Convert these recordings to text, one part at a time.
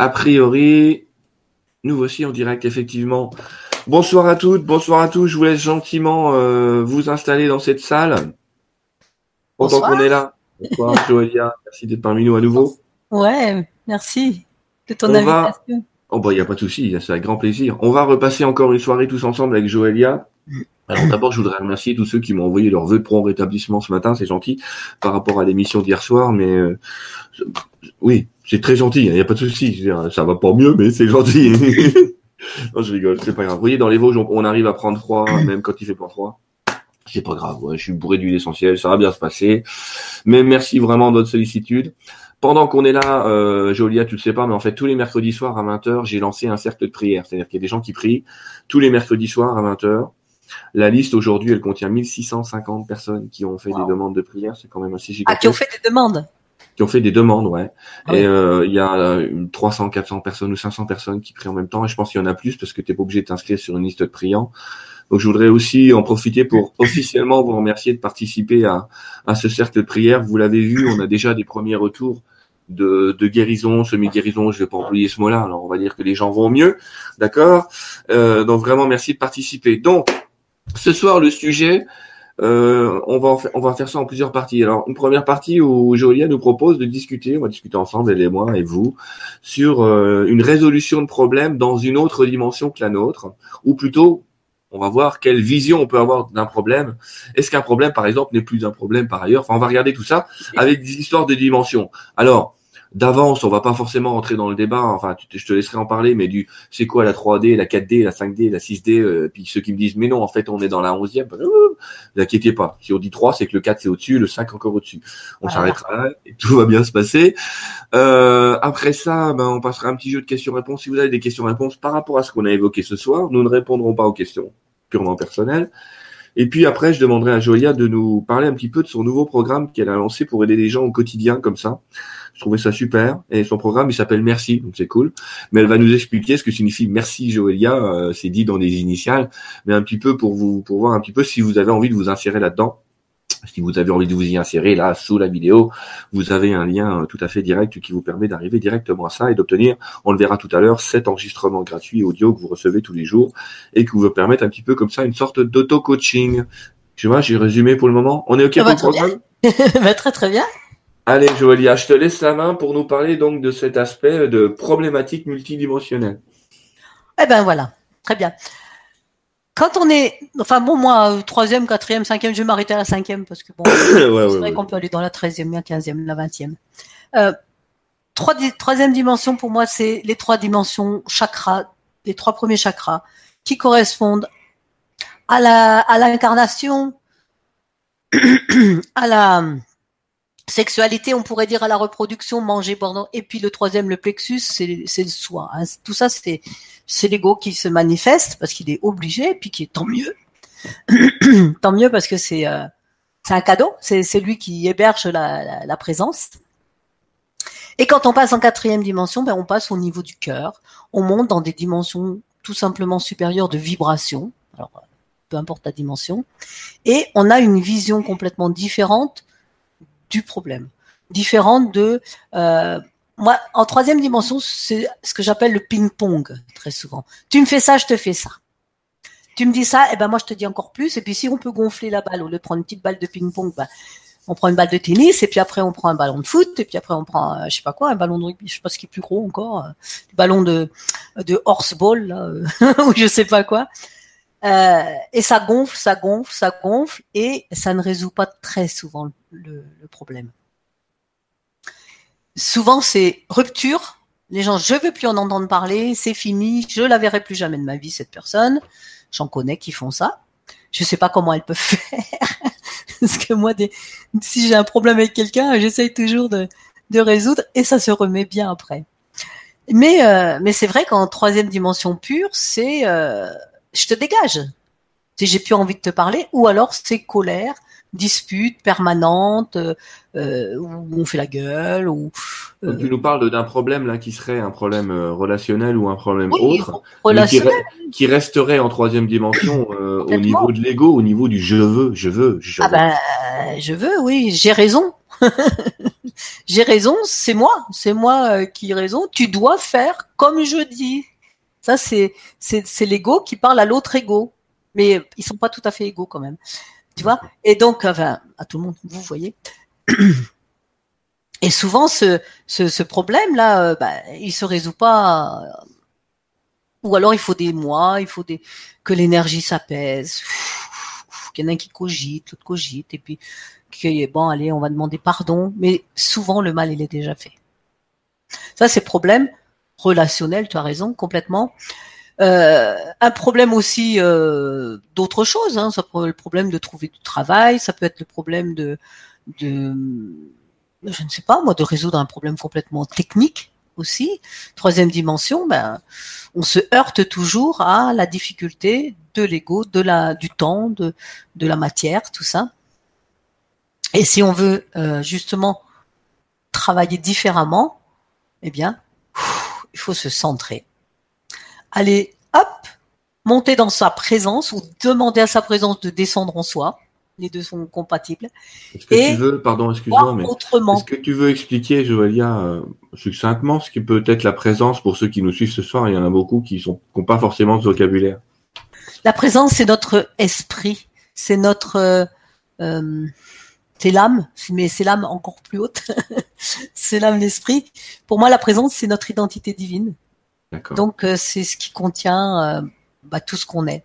A priori, nous voici en direct, effectivement. Bonsoir à toutes, bonsoir à tous. Je vous laisse gentiment euh, vous installer dans cette salle. Pendant qu'on est là. Bonsoir, Joëlia. Merci d'être parmi nous à nouveau. Ouais, merci de ton invitation. Oh bah il n'y a pas de souci, c'est avec grand plaisir. On va repasser encore une soirée tous ensemble avec Joëlia. Alors d'abord, je voudrais remercier tous ceux qui m'ont envoyé leurs vœux de prompt rétablissement ce matin, c'est gentil, par rapport à l'émission d'hier soir, mais euh, oui, c'est très gentil, il n'y a pas de souci. Ça va pas mieux, mais c'est gentil. non, je rigole, c'est pas grave. Vous voyez, dans les Vosges, on arrive à prendre froid, même quand il fait pas froid. C'est pas grave, je suis bourré d'huile essentielle, ça va bien se passer. Mais merci vraiment de votre sollicitude pendant qu'on est là, euh, Jolia, tu le sais pas, mais en fait, tous les mercredis soirs à 20h, j'ai lancé un cercle de prière. C'est-à-dire qu'il y a des gens qui prient tous les mercredis soirs à 20h. La liste aujourd'hui, elle contient 1650 personnes qui ont fait des demandes de prière. C'est quand même assez gigantesque. Ah, qui ont fait des demandes? Qui ont fait des demandes, ouais. Ah et euh, il y a 300, 400 personnes ou 500 personnes qui prient en même temps. Et je pense qu'il y en a plus parce que tu n'es pas obligé de t'inscrire sur une liste de priants. Donc je voudrais aussi en profiter pour officiellement vous remercier de participer à, à ce cercle de prière. Vous l'avez vu, on a déjà des premiers retours de, de guérison, semi-guérison, je vais pas employer ce mot-là, alors on va dire que les gens vont mieux, d'accord? Euh, Donc vraiment merci de participer. Donc ce soir le sujet, euh, on va on va faire ça en plusieurs parties. Alors une première partie où Jolia nous propose de discuter, on va discuter ensemble elle et moi et vous sur euh, une résolution de problème dans une autre dimension que la nôtre, ou plutôt on va voir quelle vision on peut avoir d'un problème. Est-ce qu'un problème, par exemple, n'est plus un problème par ailleurs? Enfin, on va regarder tout ça avec des histoires de dimensions. Alors, d'avance, on va pas forcément rentrer dans le débat, enfin je te laisserai en parler, mais du c'est quoi la 3D, la 4D, la 5D, la 6D, euh, puis ceux qui me disent mais non, en fait on est dans la 11e, bah, euh, n'inquiétez pas, si on dit 3, c'est que le 4 c'est au-dessus, le 5 encore au-dessus. On s'arrêtera là et tout va bien se passer. Euh, après ça, ben, on passera un petit jeu de questions-réponses. Si vous avez des questions-réponses par rapport à ce qu'on a évoqué ce soir, nous ne répondrons pas aux questions purement personnelles. Et puis après, je demanderai à Joya de nous parler un petit peu de son nouveau programme qu'elle a lancé pour aider les gens au quotidien comme ça. Je trouvais ça super. Et son programme, il s'appelle Merci, donc c'est cool. Mais elle va nous expliquer ce que signifie Merci Joëlia. Euh, c'est dit dans des initiales, mais un petit peu pour vous, pour voir un petit peu si vous avez envie de vous insérer là-dedans. Si vous avez envie de vous y insérer, là, sous la vidéo, vous avez un lien euh, tout à fait direct qui vous permet d'arriver directement à ça et d'obtenir, on le verra tout à l'heure, cet enregistrement gratuit audio que vous recevez tous les jours et qui vous permettent un petit peu comme ça une sorte d'auto-coaching. Tu vois, j'ai résumé pour le moment. On est OK pour le programme? Bah, Très très bien. Allez, Joëlia, je te laisse la main pour nous parler donc de cet aspect de problématique multidimensionnelle. Eh ben voilà, très bien. Quand on est, enfin bon, moi, troisième, quatrième, cinquième, je vais m'arrêter à la cinquième parce que bon, c'est vrai qu'on peut aller dans la treizième, la quinzième, la vingtième. Euh, troisième dimension pour moi, c'est les trois dimensions chakras, les trois premiers chakras qui correspondent à la à l'incarnation, à la sexualité, on pourrait dire à la reproduction, manger, boire, et puis le troisième, le plexus, c'est le soi. Hein. Tout ça, c'est c'est l'ego qui se manifeste parce qu'il est obligé, et puis qui est tant mieux, tant mieux parce que c'est euh, c'est un cadeau, c'est c'est lui qui héberge la, présence. Et quand on passe en quatrième dimension, ben on passe au niveau du cœur, on monte dans des dimensions tout simplement supérieures de vibration. Alors peu importe la dimension, et on a une vision complètement différente du problème, différente de euh, moi en troisième dimension, c'est ce que j'appelle le ping-pong très souvent. Tu me fais ça, je te fais ça. Tu me dis ça, et eh ben moi je te dis encore plus. Et puis si on peut gonfler la balle au lieu de prendre une petite balle de ping-pong, ben, on prend une balle de tennis et puis après on prend un ballon de foot et puis après on prend euh, je sais pas quoi un ballon de rugby je sais pas ce qui est plus gros encore euh, ballon de de horseball là euh, ou je sais pas quoi euh, et ça gonfle, ça gonfle, ça gonfle, et ça ne résout pas très souvent le, problème. Souvent, c'est rupture. Les gens, je veux plus en entendre parler, c'est fini, je la verrai plus jamais de ma vie, cette personne. J'en connais qui font ça. Je sais pas comment elles peuvent faire. Parce que moi, si j'ai un problème avec quelqu'un, j'essaye toujours de, résoudre et ça se remet bien après. Mais, euh, mais c'est vrai qu'en troisième dimension pure, c'est euh, je te dégage. Si j'ai plus envie de te parler, ou alors c'est colère, dispute permanente, euh, euh, où on fait la gueule, ou. Euh, tu nous parles d'un problème là qui serait un problème relationnel ou un problème autre, qui, resterait en troisième dimension au niveau de l'ego, au niveau du je veux, je veux, je ah veux. Ah ben, je veux, oui, j'ai raison. j'ai raison, c'est moi, c'est moi qui ai raison. Tu dois faire comme je dis. Ça, c'est l'ego qui parle à l'autre ego, mais ils sont pas tout à fait égaux quand même, tu vois? Et donc, enfin, à tout le monde, vous voyez. Et souvent, ce, ce, ce problème-là, euh, bah, il se résout pas. Ou alors, il faut des mois, il faut des que l'énergie s'apaise. Qu'il y en a un qui cogite, l'autre cogite, et puis bon, allez, on va demander pardon. Mais souvent, le mal, il est déjà fait. Ça, c'est problème relationnel. Tu as raison, complètement. Euh, un problème aussi euh, d'autres choses. Hein, ça peut être le problème de trouver du travail, ça peut être le problème de, de je ne sais pas moi, de résoudre un problème complètement technique aussi. Troisième dimension, ben, on se heurte toujours à la difficulté de l'ego, de la, du temps, de, de la matière, tout ça. Et si on veut euh, justement travailler différemment, eh bien, il faut se centrer. Aller, hop, monter dans sa présence ou demander à sa présence de descendre en soi les deux sont compatibles. Est-ce que tu veux, pardon, excuse-moi, mais est-ce que tu veux expliquer, Joëlia, euh, succinctement, ce qui peut être la présence pour ceux qui nous suivent ce soir? Il y en a beaucoup qui n'ont pas forcément ce vocabulaire. La présence, c'est notre esprit, c'est notre, euh, euh, c'est l'âme, mais c'est l'âme encore plus haute. c'est l'âme, l'esprit. Pour moi, la présence, c'est notre identité divine. Donc, c'est ce qui contient bah, tout ce qu'on est.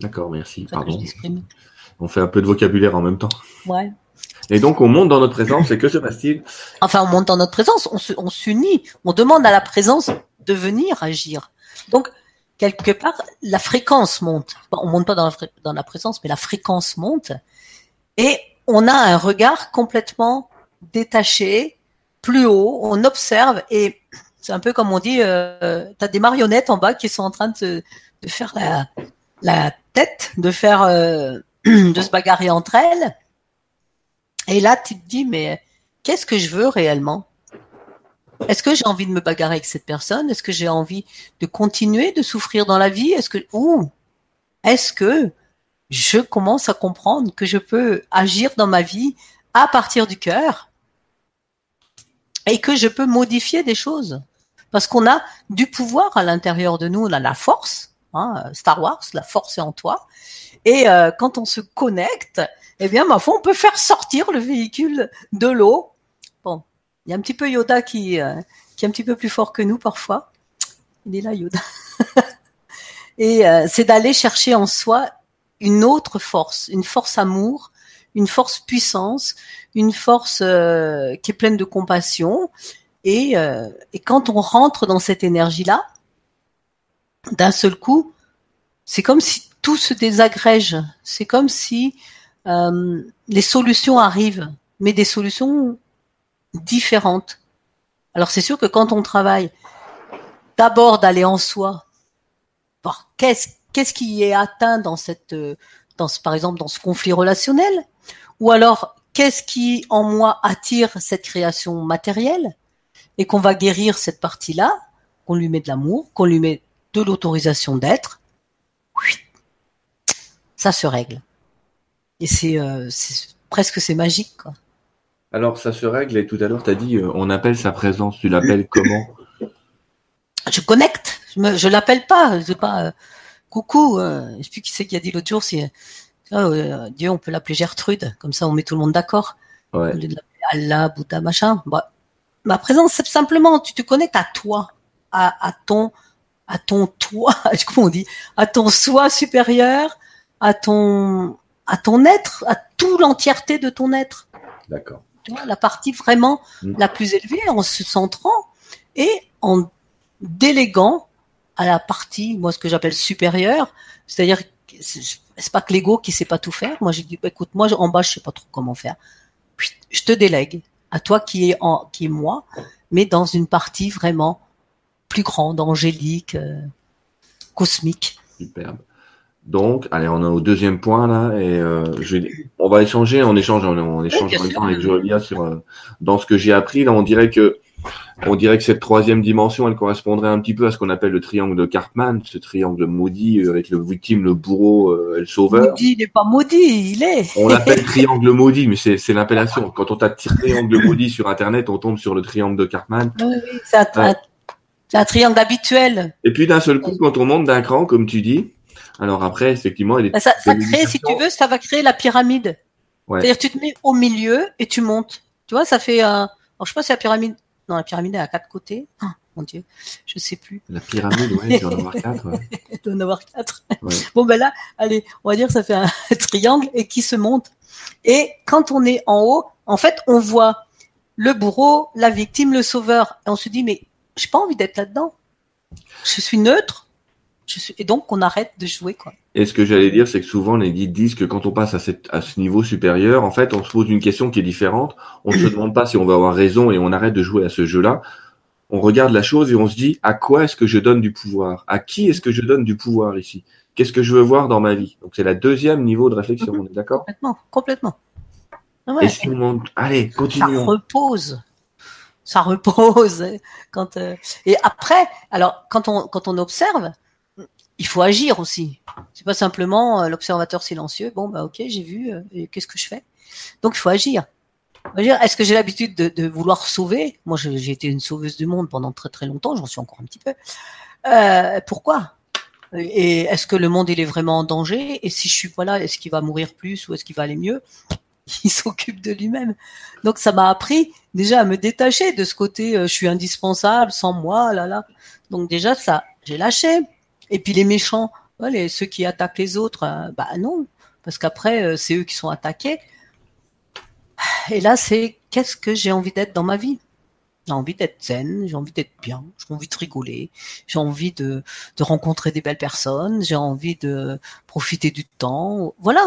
D'accord, merci. Pardon. On fait un peu de vocabulaire en même temps. Ouais. Et donc on monte dans notre présence, et que se passe-t-il? Enfin, on monte dans notre présence, on s'unit, on, demande à la présence de venir agir. Donc, quelque part, la fréquence monte. On monte pas dans la, dans la présence, mais la fréquence monte. Et on a un regard complètement détaché, plus haut, on observe, et c'est un peu comme on dit, euh, tu as des marionnettes en bas qui sont en train de, de faire la, la tête, de faire... Euh, de se bagarrer entre elles. Et là, tu te dis, mais qu'est-ce que je veux réellement? Est-ce que j'ai envie de me bagarrer avec cette personne? Est-ce que j'ai envie de continuer de souffrir dans la vie? Est-ce que ou est-ce que je commence à comprendre que je peux agir dans ma vie à partir du cœur et que je peux modifier des choses parce qu'on a du pouvoir à l'intérieur de nous, on a la force, hein, Star Wars, la force est en toi, et euh, quand on se connecte, eh bien, ma foi, on peut faire sortir le véhicule de l'eau. Bon, il y a un petit peu Yoda qui, euh, qui est un petit peu plus fort que nous parfois. Il est là, Yoda. Et euh, c'est d'aller chercher en soi une autre force, une force amour, une force puissance, une force qui est pleine de compassion. Et, et quand on rentre dans cette énergie-là, d'un seul coup, c'est comme si tout se désagrège. C'est comme si euh, les solutions arrivent, mais des solutions différentes. Alors c'est sûr que quand on travaille, d'abord d'aller en soi, qu'est-ce qu'est-ce qui est atteint dans cette, dans ce, par exemple dans ce conflit relationnel, ou alors qu'est-ce qui en moi attire cette création matérielle et qu'on va guérir cette partie-là, qu'on lui met de l'amour, qu'on lui met de l'autorisation d'être, ça se règle. Et c'est euh, presque c'est magique. Quoi. Alors ça se règle et tout à l'heure tu as dit euh, on appelle sa présence, tu l'appelles comment? Je connecte, je, je l'appelle pas, je pas euh, coucou, je sais plus qui c'est qui a dit l'autre jour c'est oh, Dieu on peut l'appeler Gertrude, comme ça on met tout le monde d'accord. Ouais. Allah, Bouddha, machin. Bah, ma présence c'est simplement tu te connectes à toi, à, à ton à ton toi, comment on dit, à ton soi supérieur, à ton à ton être, à toute l'entièreté de ton être. D'accord. La partie vraiment mm. la plus élevée en se centrant et en déléguant à la partie, moi ce que j'appelle supérieure, c'est-à-dire c'est pas que l'ego qui sait pas tout faire. Moi j'ai dit bah, écoute moi en bas je sais pas trop comment faire. Puis, je te délègue à toi qui est en qui est moi, mais dans une partie vraiment plus grande, angélique, euh, cosmique. Superbe. Donc, allez, on est au deuxième point là, et euh, je on va échanger, on échange, on, échange en même temps avec Jolia sur euh, dans ce que j'ai appris. Là, on dirait que On dirait que cette troisième dimension, elle correspondrait un petit peu à ce qu'on appelle le triangle de Cartman, ce triangle maudit euh, avec le victime, le bourreau euh, et le sauveur. Maudit, il n'est pas maudit, il est. On l'appelle triangle maudit, mais c'est l'appellation. Quand on tape triangle maudit sur Internet, on tombe sur le triangle de Cartman. Oui, oui, c'est un, un, triangle habituel. Et puis d'un seul coup, quand on monte d'un cran, comme tu dis, alors après, effectivement, il est... Bah, ça, ça crée, si tu veux, ça va créer la pyramide. Ouais. C'est-à-dire tu te mets au milieu et tu montes. Tu vois, ça fait un... Alors, je sais pas si la pyramide non, la pyramide est à quatre côtés. Oh, mon Dieu, je sais plus. La pyramide, ouais, il doit en avoir quatre. Ouais. il doit en avoir quatre. Ouais. Bon, ben là, allez, on va dire ça fait un triangle et qui se monte. Et quand on est en haut, en fait, on voit le bourreau, la victime, le sauveur. Et on se dit, mais j'ai pas envie d'être là-dedans. Je suis neutre. Je suis... Et donc, on arrête de jouer, quoi. Et ce que j'allais dire, c'est que souvent les guides disent que quand on passe à, cette, à ce niveau supérieur, en fait, on se pose une question qui est différente. On ne se demande pas si on va avoir raison et on arrête de jouer à ce jeu-là. On regarde la chose et on se dit à quoi est-ce que je donne du pouvoir? À qui est-ce que je donne du pouvoir ici? Qu'est-ce que je veux voir dans ma vie? Donc c'est la deuxième niveau de réflexion. On est d'accord? Complètement, complètement. Ouais. Et si on... allez, continuons. Ça repose. Ça repose. Quand euh... et après, alors quand on quand on observe, il faut agir aussi. C'est pas simplement euh, l'observateur silencieux. Bon, bah ok, j'ai vu. Euh, Qu'est-ce que je fais? Donc il faut agir. Est-ce que j'ai l'habitude de, vouloir sauver? Moi, j'ai été une sauveuse du monde pendant très très longtemps. J'en suis encore un petit peu. Euh, pourquoi? Et est-ce que le monde il est vraiment en danger? Et si je suis pas là, est-ce qu'il va mourir plus ou est-ce qu'il va aller mieux? Il s'occupe de lui-même. Donc ça m'a appris déjà à me détacher de ce côté. Euh, je suis indispensable, sans moi, là là. Donc déjà ça, j'ai lâché. Et puis les méchants, ceux qui attaquent les autres, euh, bah non, parce qu'après euh, c'est eux qui sont attaqués. Et là c'est qu'est-ce que j'ai envie d'être dans ma vie? J'ai envie d'être zen, j'ai envie d'être bien, j'ai envie de rigoler, j'ai envie de, rencontrer des belles personnes, j'ai envie de profiter du temps. Voilà,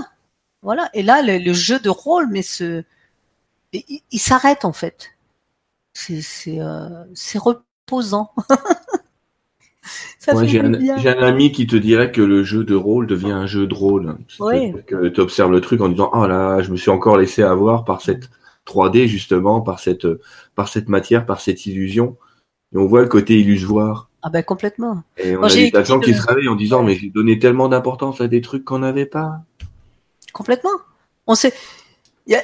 voilà. Et là le, jeu de rôle, mais ce, il, s'arrête en fait. C'est euh, c'est reposant. Ouais, j'ai, un, j'ai un, ami qui te dirait que le jeu de rôle devient un jeu drôle. Oui. Que tu observes le truc en disant oh là, je me suis encore laissé avoir par cette 3D justement, par cette par cette matière, par cette illusion. Et on voit le côté illusoire. Ah ben complètement. Et on a des gens qui se réveillent en disant mais j'ai donné tellement d'importance à des trucs qu'on n'avait pas. Complètement. On sait. Il y a,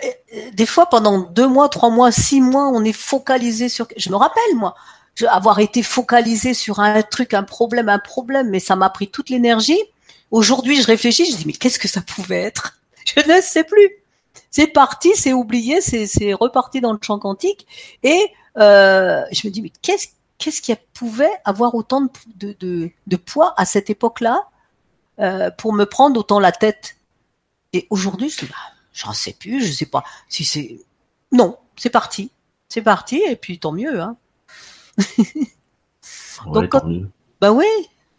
des fois, pendant deux mois, trois mois, six mois, on est focalisé sur. Je me rappelle, moi, avoir été focalisé sur un truc, un problème, un problème, mais ça m'a pris toute l'énergie. Aujourd'hui, je réfléchis, je dis mais qu'est-ce que ça pouvait être? Je ne sais plus. C'est parti, c'est oublié, c'est reparti dans le champ quantique, et euh, je me dis mais qu'est-ce qu'est-ce qui pouvait avoir autant de, de, de, de poids à cette époque-là euh, pour me prendre autant la tête? Et aujourd'hui, je dis bah, j'en sais plus, je sais pas si c'est non, c'est parti, c'est parti, et puis tant mieux. Hein. Donc, quand... bah oui.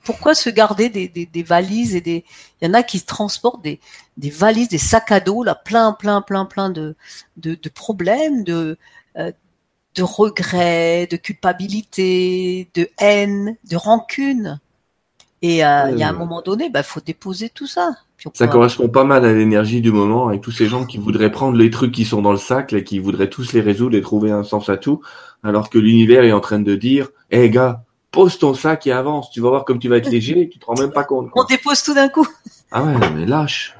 Pourquoi se garder des, des, des, valises et des Il y en a qui transportent des, des valises, des sacs à dos là, plein, plein, plein, plein de de, de problèmes, de euh, de regrets, de culpabilité, de haine, de rancune. Et euh, il y a un moment donné, bah faut déposer tout ça. ça correspond pas mal à l'énergie du moment, avec tous ces gens qui voudraient prendre les trucs qui sont dans le sac et qui voudraient tous les résoudre et trouver un sens à tout, alors que l'univers est en train de dire hé hey, gars, pose ton sac et avance, tu vas voir comme tu vas être léger et tu te rends même pas compte. Quoi. On dépose tout d'un coup. Ah ouais, mais lâche.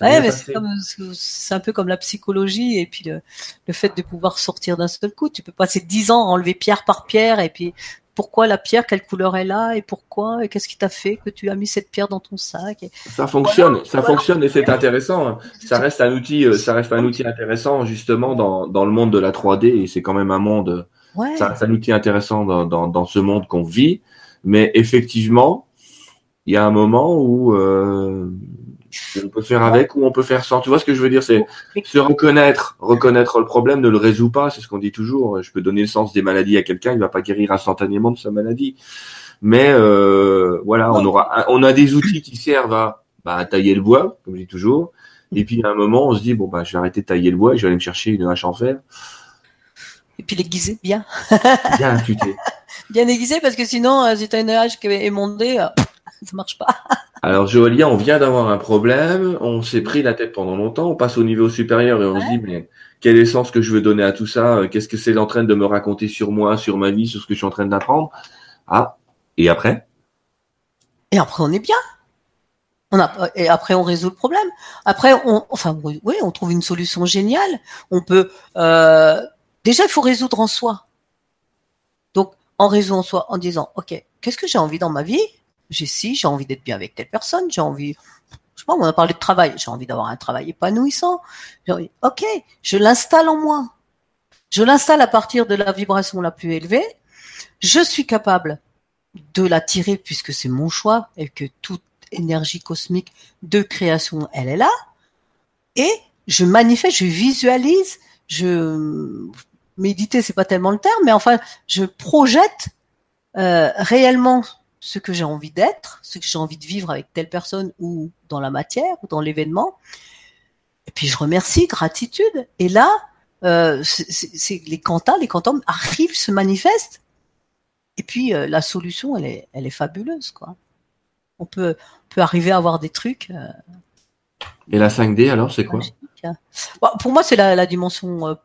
Ouais, mais c'est, comme, c'est un peu comme la psychologie et puis le, le fait de pouvoir sortir d'un seul coup. Tu peux passer dix ans à enlever pierre par pierre et puis pourquoi la pierre, quelle couleur elle a et pourquoi et qu'est-ce qui t'a fait que tu as mis cette pierre dans ton sac. Et... Ça fonctionne, voilà, ça voilà. fonctionne et c'est intéressant. Hein. Ça reste un outil, euh, ça reste un outil intéressant justement dans, dans le monde de la 3D et c'est quand même un monde Ouais. C'est un outil intéressant dans, dans, dans ce monde qu'on vit, mais effectivement, il y a un moment où euh, on peut faire avec ou on peut faire sans. Tu vois ce que je veux dire? C'est se reconnaître, reconnaître le problème ne le résout pas. C'est ce qu'on dit toujours. Je peux donner le sens des maladies à quelqu'un, il va pas guérir instantanément de sa maladie. Mais euh, voilà, on aura, on a des outils qui servent à, bah, à tailler le bois, comme je dis toujours. Et puis à un moment, on se dit bon bah je vais arrêter de tailler le bois, et je vais aller me chercher une hache en fer. Et puis l'aiguiser bien. bien affûté. bien aiguisé parce que sinon, euh, si t'as une hache qui est émondée, euh, ça marche pas. Alors Joëlia, on vient d'avoir un problème, on s'est pris la tête pendant longtemps, on passe au niveau supérieur et on ouais. se dit mais quel est sens que je veux donner à tout ça? Qu'est-ce que c'est en train de me raconter sur moi, sur ma vie, sur ce que je suis en train d'apprendre? Ah, et après? Et après, on est bien. On a, et après, on résout le problème. Après, on, enfin, oui, on trouve une solution géniale. On peut, euh, déjà, il faut résoudre en soi. Donc, en résout en soi, en disant, ok, qu'est-ce que j'ai envie dans ma vie? J'ai si, j'ai envie d'être bien avec telle personne, j'ai envie, je sais pas, on a parlé de travail, j'ai envie d'avoir un travail épanouissant. Envie, ok, je l'installe en moi. Je l'installe à partir de la vibration la plus élevée. Je suis capable de la tirer puisque c'est mon choix et que toute énergie cosmique de création, elle est là. Et je manifeste, je visualise, je méditer, c'est pas tellement le terme, mais enfin, je projette euh, réellement ce que j'ai envie d'être, ce que j'ai envie de vivre avec telle personne ou dans la matière ou dans l'événement. Et puis je remercie, gratitude. Et là, euh, c'est les quantas, les quantums arrivent, se manifestent et puis euh, la solution, elle est, elle est fabuleuse, quoi. On peut, peut arriver à avoir des trucs. Euh, Et la 5D alors, c'est quoi? hein. Pour moi, c'est la, la, dimension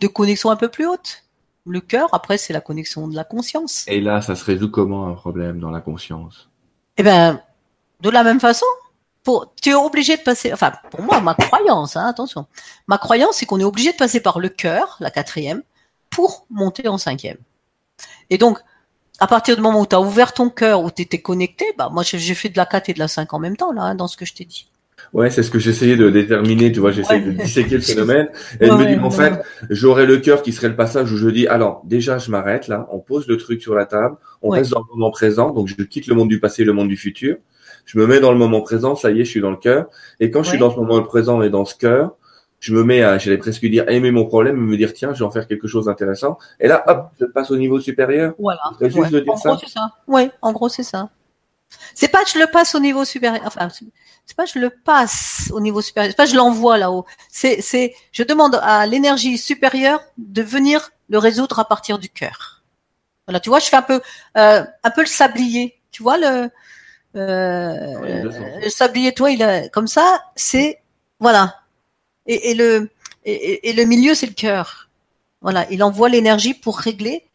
de connexion un peu plus haute. Le cœur, après, c'est la connexion de la conscience. Et là, ça se résout comment un problème dans la conscience? Eh ben, de la même façon. Pour, tu es obligé de passer. Enfin, pour moi, ma croyance, hein, attention. Ma croyance, c'est qu'on est obligé de passer par le cœur, la quatrième, pour monter en cinquième. Et donc, à partir du moment où tu as ouvert ton cœur, où tu étais connecté, bah moi j'ai fait de la 4 et de la 5 en même temps là, hein, dans ce que je t'ai dit. Ouais, c'est ce que j'essayais de déterminer, tu vois, j'essayais de disséquer le phénomène. Et elle me dit, en fait, j'aurais le cœur qui serait le passage où je dis, alors, déjà, je m'arrête là, on pose le truc sur la table, on reste dans le moment présent, donc je quitte le monde du passé, le monde du futur. Je me mets dans le moment présent, ça y est, je suis dans le cœur. Et quand je suis dans ce moment présent et dans ce cœur, je me mets à, j'allais presque dire, aimer mon problème, me dire, tiens, je vais en faire quelque chose d'intéressant. Et là, hop, je passe au niveau supérieur. Voilà. Juste de dire en ça. gros, c'est ça. Oui, en gros, c'est ça. C'est pas que je le passe au niveau supérieur. Enfin, c'est pas je le passe au niveau supérieur. C'est pas je l'envoie là-haut. C'est, c'est, je demande à l'énergie supérieure de venir le résoudre à partir du cœur. Voilà, tu vois, je fais un peu, euh, un peu le sablier. Tu vois le, euh, le sablier, toi, il a, comme ça, c'est, voilà, et, le et, le milieu c'est le cœur. Voilà, il envoie l'énergie pour régler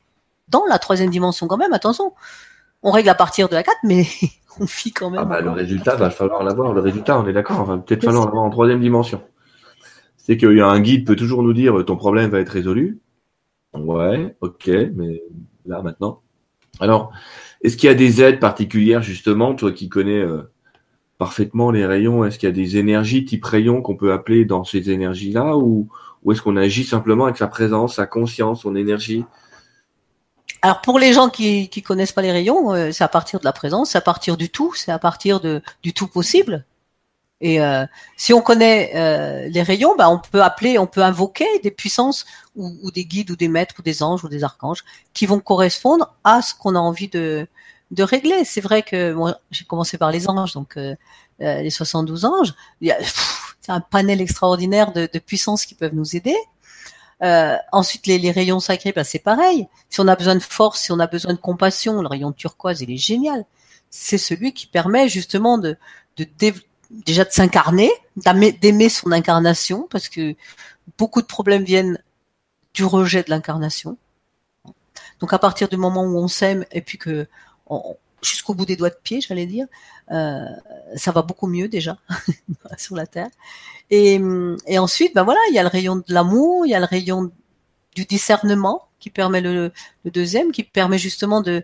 dans la troisième dimension quand même. Attention, on règle à partir de la 4, mais quand même. Ah bah, le résultat va falloir l'avoir. Le résultat, on est d'accord, va peut-être falloir l'avoir en troisième dimension. C'est qu'il y a un guide peut toujours nous dire ton problème va être résolu. Ouais, ok, mais là maintenant. Alors, est-ce qu'il y a des aides particulières justement, toi qui connais euh, parfaitement les rayons Est-ce qu'il y a des énergies type rayons qu'on peut appeler dans ces énergies-là ou, ou est-ce qu'on agit simplement avec sa présence, sa conscience, son énergie? Alors pour les gens qui qui connaissent pas les rayons, euh, c'est à partir de la présence, c'est à partir du tout, c'est à partir de du tout possible. Et euh, si on connaît euh, les rayons, bah, on peut appeler, on peut invoquer des puissances ou, ou, des guides ou des maîtres ou des anges ou des archanges qui vont correspondre à ce qu'on a envie de de régler. C'est vrai que moi, j'ai commencé par les anges, donc euh, euh les 72 anges. Il y a un panel extraordinaire de, de puissances qui peuvent nous aider. Euh, ensuite, les, les, rayons sacrés, bah, c'est pareil. Si on a besoin de force, si on a besoin de compassion, le rayon turquoise, il est génial. C'est celui qui permet justement de, de, déjà de s'incarner, d'aimer son incarnation, parce que beaucoup de problèmes viennent du rejet de l'incarnation. Donc à partir du moment où on s'aime et puis que jusqu'au bout des doigts de pied, j'allais dire. Euh, ça va beaucoup mieux déjà sur la terre. Et, et ensuite, ben voilà, il y a le rayon de l'amour, il y a le rayon du discernement qui permet le, le, deuxième, qui permet justement de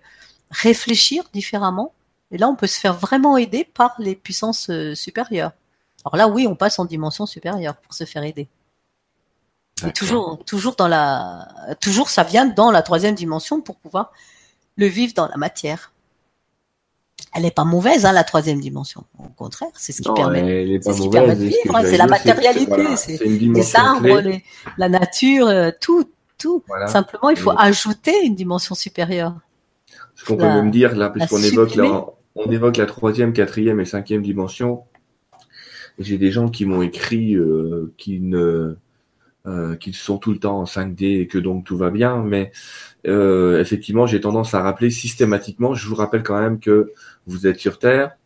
réfléchir différemment. Et là, on peut se faire vraiment aider par les puissances euh, supérieures. Alors là, oui, on passe en dimension supérieure pour se faire aider. Et toujours, toujours dans la, toujours ça vient dans la troisième dimension pour pouvoir le vivre dans la matière. Elle n'est pas mauvaise, hein, la troisième dimension. Au contraire, c'est ce qui permet, c'est ce qui permet de vivre. C'est la matérialité, c'est les arbres, la nature, euh, tout, tout. Simplement, il faut ajouter une dimension supérieure. Ce qu'on peut même dire là, puisqu'on évoque on évoque la troisième, quatrième et cinquième dimension. J'ai des gens qui m'ont écrit euh, qui ne euh, qu'ils sont tout le temps en 5D et que donc tout va bien. Mais euh, effectivement, j'ai tendance à rappeler systématiquement, je vous rappelle quand même que vous êtes sur Terre,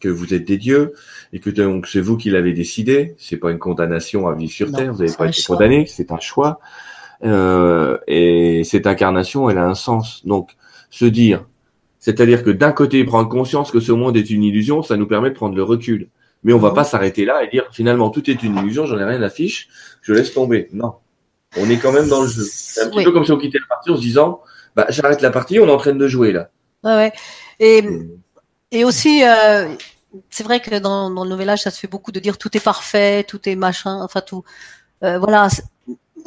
que vous êtes des dieux et que donc c'est vous qui l'avez décidé. C'est pas une condamnation à vivre sur terre. Vous n'avez pas été condamné. C'est un choix. Euh, et cette incarnation, elle a un sens. Donc, se dire, c'est-à-dire que d'un côté, prendre conscience que ce monde est une illusion, ça nous permet de prendre le recul. Mais on va mhm. pas s'arrêter là et dire finalement tout est une illusion, j'en ai rien à fiche, je laisse tomber. Non, on est quand même dans le jeu. C'est un petit peu comme si on quittait la partie en se disant, bah j'arrête la partie, on est en train de jouer là. Ouais, ouais. Et et aussi, euh, c'est vrai que dans, dans le nouvel âge, ça se fait beaucoup de dire tout est parfait, tout est machin, enfin tout. Euh, voilà.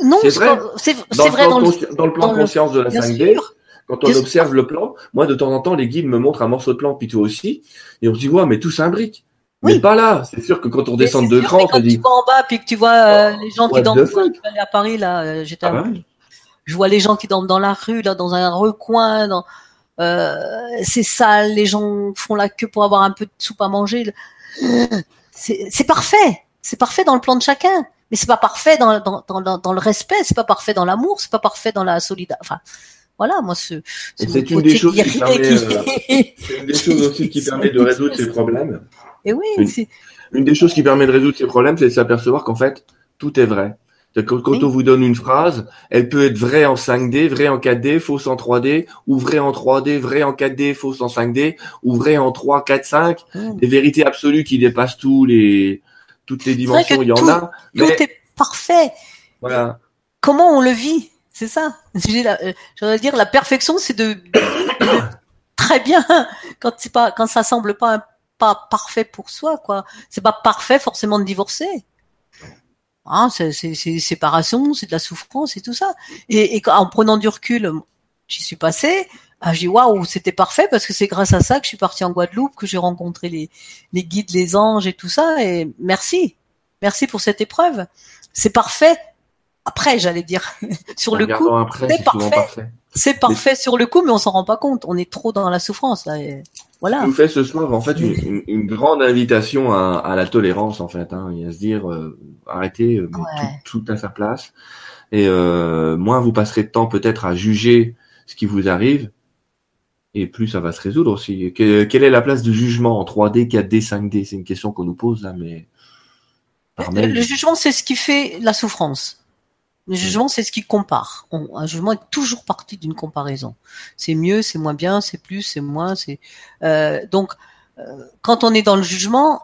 Non, c'est vrai. C'est vrai dans, le, dans le plan de conscience de la 5D. Quand on observe le plan, moi de temps en temps, les guides me montrent un morceau de plan, puis toi aussi, et on se dit ouais, mais tout s'imbrique. Oui. Mais pas là. C'est sûr que quand on descend de cran, quand tu vas en bas puis que tu vois euh, oh, les gens qui dorment. à Paris là, euh, j'étais. Ah je vois les gens qui dorment dans la rue là, dans un recoin. Dans, euh, c'est sale. Les gens font la queue pour avoir un peu de soupe à manger. C'est parfait. C'est parfait dans le plan de chacun. Mais c'est pas parfait dans, dans, dans, dans le respect. C'est pas parfait dans l'amour. C'est pas parfait dans la solidarité. Enfin, voilà, moi, c'est une des choses qui permet, euh, une des choses aussi qui permet de résoudre ces problèmes. Et oui, une, une, des choses qui permet de résoudre ces problèmes, c'est de s'apercevoir qu'en fait, tout est vrai. Quand, on vous donne une phrase, elle peut être vraie en 5D, vraie en 4D, fausse en 3D, ou vraie en 3D, vraie en 4D, fausse en 5D, ou vraie en 3, 4, 5. Des vérités absolues qui dépassent tous les, toutes les dimensions, il y en a. Tout est parfait. Voilà. Comment on le vit? C'est ça. Euh, j'allais dire la perfection, c'est de, très bien quand c'est pas quand ça semble pas pas parfait pour soi quoi. C'est pas parfait forcément de divorcer. Hein, c'est séparation, c'est de la souffrance et tout ça. Et, en prenant du recul, j'y suis passée. Ah, j'ai waouh, c'était parfait parce que c'est grâce à ça que je suis partie en Guadeloupe, que j'ai rencontré les, les guides, les anges et tout ça. Et merci, merci pour cette épreuve. C'est parfait après, j'allais dire, sur le coup, c'est parfait. C'est parfait sur le coup, mais on s'en rend pas compte. On est trop dans la souffrance. Là, voilà. nous fait ce soir, en fait, une, grande invitation à, la tolérance, en fait, hein, et à se dire, euh, arrêtez, euh, tout, à sa place. Et euh, moins vous passerez de temps peut-être à juger ce qui vous arrive, et plus ça va se résoudre aussi. quelle est la place du jugement en 3D, 4D, 5D C'est une question qu'on nous pose là, mais le jugement, c'est ce qui fait la souffrance. Le jugement, c'est ce qui compare. un jugement est toujours parti d'une comparaison. C'est mieux, c'est moins bien, c'est plus, c'est moins. C'est euh, donc euh, quand on est dans le jugement,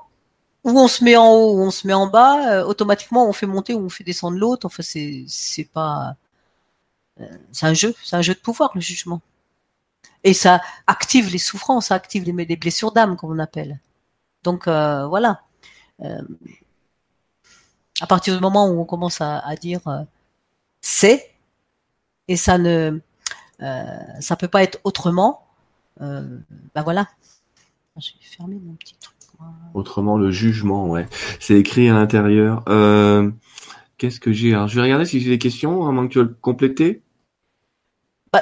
où on se met en haut, ou on se met en bas, euh, automatiquement on fait monter ou on fait descendre l'autre. Enfin, c'est c'est pas c'est un jeu, c'est un jeu de pouvoir le jugement. Et ça active les souffrances, ça active les, les blessures d'âme, comme on appelle. Donc voilà. à partir du moment où on commence à, à dire c'est et ça ne euh, ça peut pas être autrement. Euh, ben voilà. Ah, je vais fermer mon petit truc. Autrement, le jugement, ouais. C'est écrit à l'intérieur. Euh, Qu'est-ce que j'ai Alors, je vais regarder si j'ai des questions, à moins que tu le compléter. Bah,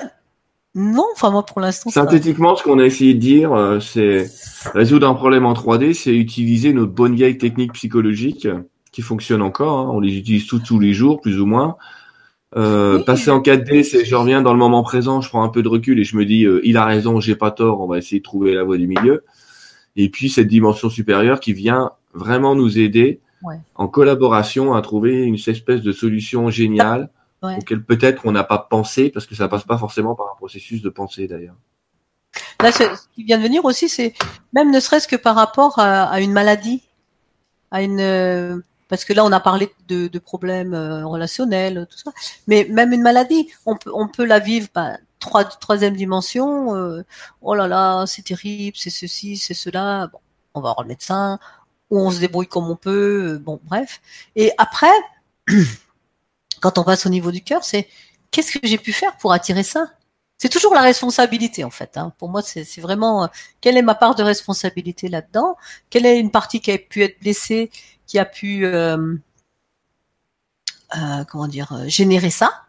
non, enfin moi pour l'instant. Synthétiquement, ce qu'on a essayé de dire, euh, c'est résoudre un problème en 3D, c'est utiliser notre bonne vieille technique psychologique qui fonctionne encore. Hein. On les utilise tous tous les jours, plus ou moins. Euh, passer en 4D, c'est je reviens dans le moment présent, je prends un peu de recul et je me dis euh, il a raison, j'ai pas tort, on va essayer de trouver la voie du milieu. Et puis cette dimension supérieure qui vient vraiment nous aider en collaboration à trouver une espèce de solution géniale auquel peut-être on n'a pas pensé parce que ça passe pas forcément par un processus de pensée d'ailleurs. Là, ce qui vient de venir aussi, c'est même ne serait-ce que par rapport à, à une maladie, à une euh, parce que là on a parlé de, problèmes euh, relationnels, tout ça, mais même une maladie, on peut, la vivre, bah, trois, troisième dimension, euh, oh là là, c'est terrible, c'est ceci, c'est cela, bon, on va voir le médecin, ou on se débrouille comme on peut, euh, bon, bref. Et après, quand on passe au niveau du cœur, c'est qu'est-ce que j'ai pu faire pour attirer ça? C'est toujours la responsabilité en fait. Hein. Pour moi, c'est vraiment quelle est ma part de responsabilité là-dedans? Quelle est une partie qui a pu être blessée qui a pu euh, euh, comment dire euh, générer ça.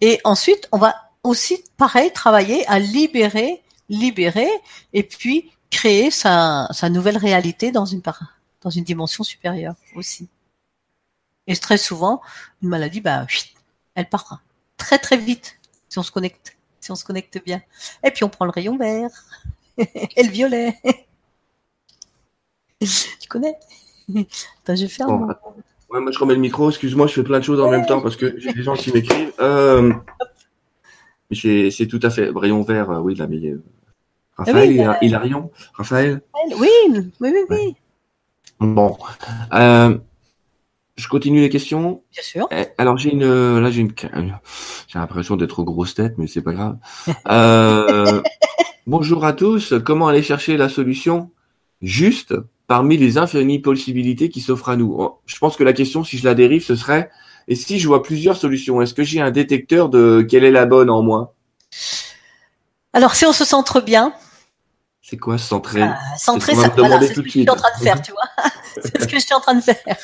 Et ensuite, on va aussi pareil travailler à libérer, libérer et puis créer sa, sa nouvelle réalité dans une dans une dimension supérieure aussi. Et très souvent, une maladie, bah, elle part très très vite si on se connecte, si on se connecte bien. Et puis on prend le rayon vert et le violet. tu connais? Attends, je faire. mon- Ouais, moi je remets le micro, excuse-moi, je fais plein de choses en même temps parce que j'ai des gens qui m'écrivent. Euh, c'est tout à fait. Rayon vert, euh, oui, là, mais. euh, Raphaël, oui, il a- Hilarion Raphaël? Oui, oui, oui, oui, Bon. Euh, je continue les questions. bien sûr. Eh, Alors j'ai une, euh, là j'ai une, j'ai l'impression d'être aux grosses têtes, mais c'est pas grave. Euh, bonjour à tous. Comment aller chercher la solution juste? Parmi les infinies possibilités qui s'offrent à nous Oh, Je pense que la question, si je la dérive, ce serait et si je vois plusieurs solutions, est-ce que j'ai un détecteur de quelle est la bonne en moi? Alors, si on se centre bien, C'est quoi centrer? euh, centrer, C'est ce voilà, ce que je suis en train de faire, tu vois. c'est ce que je suis en train de faire.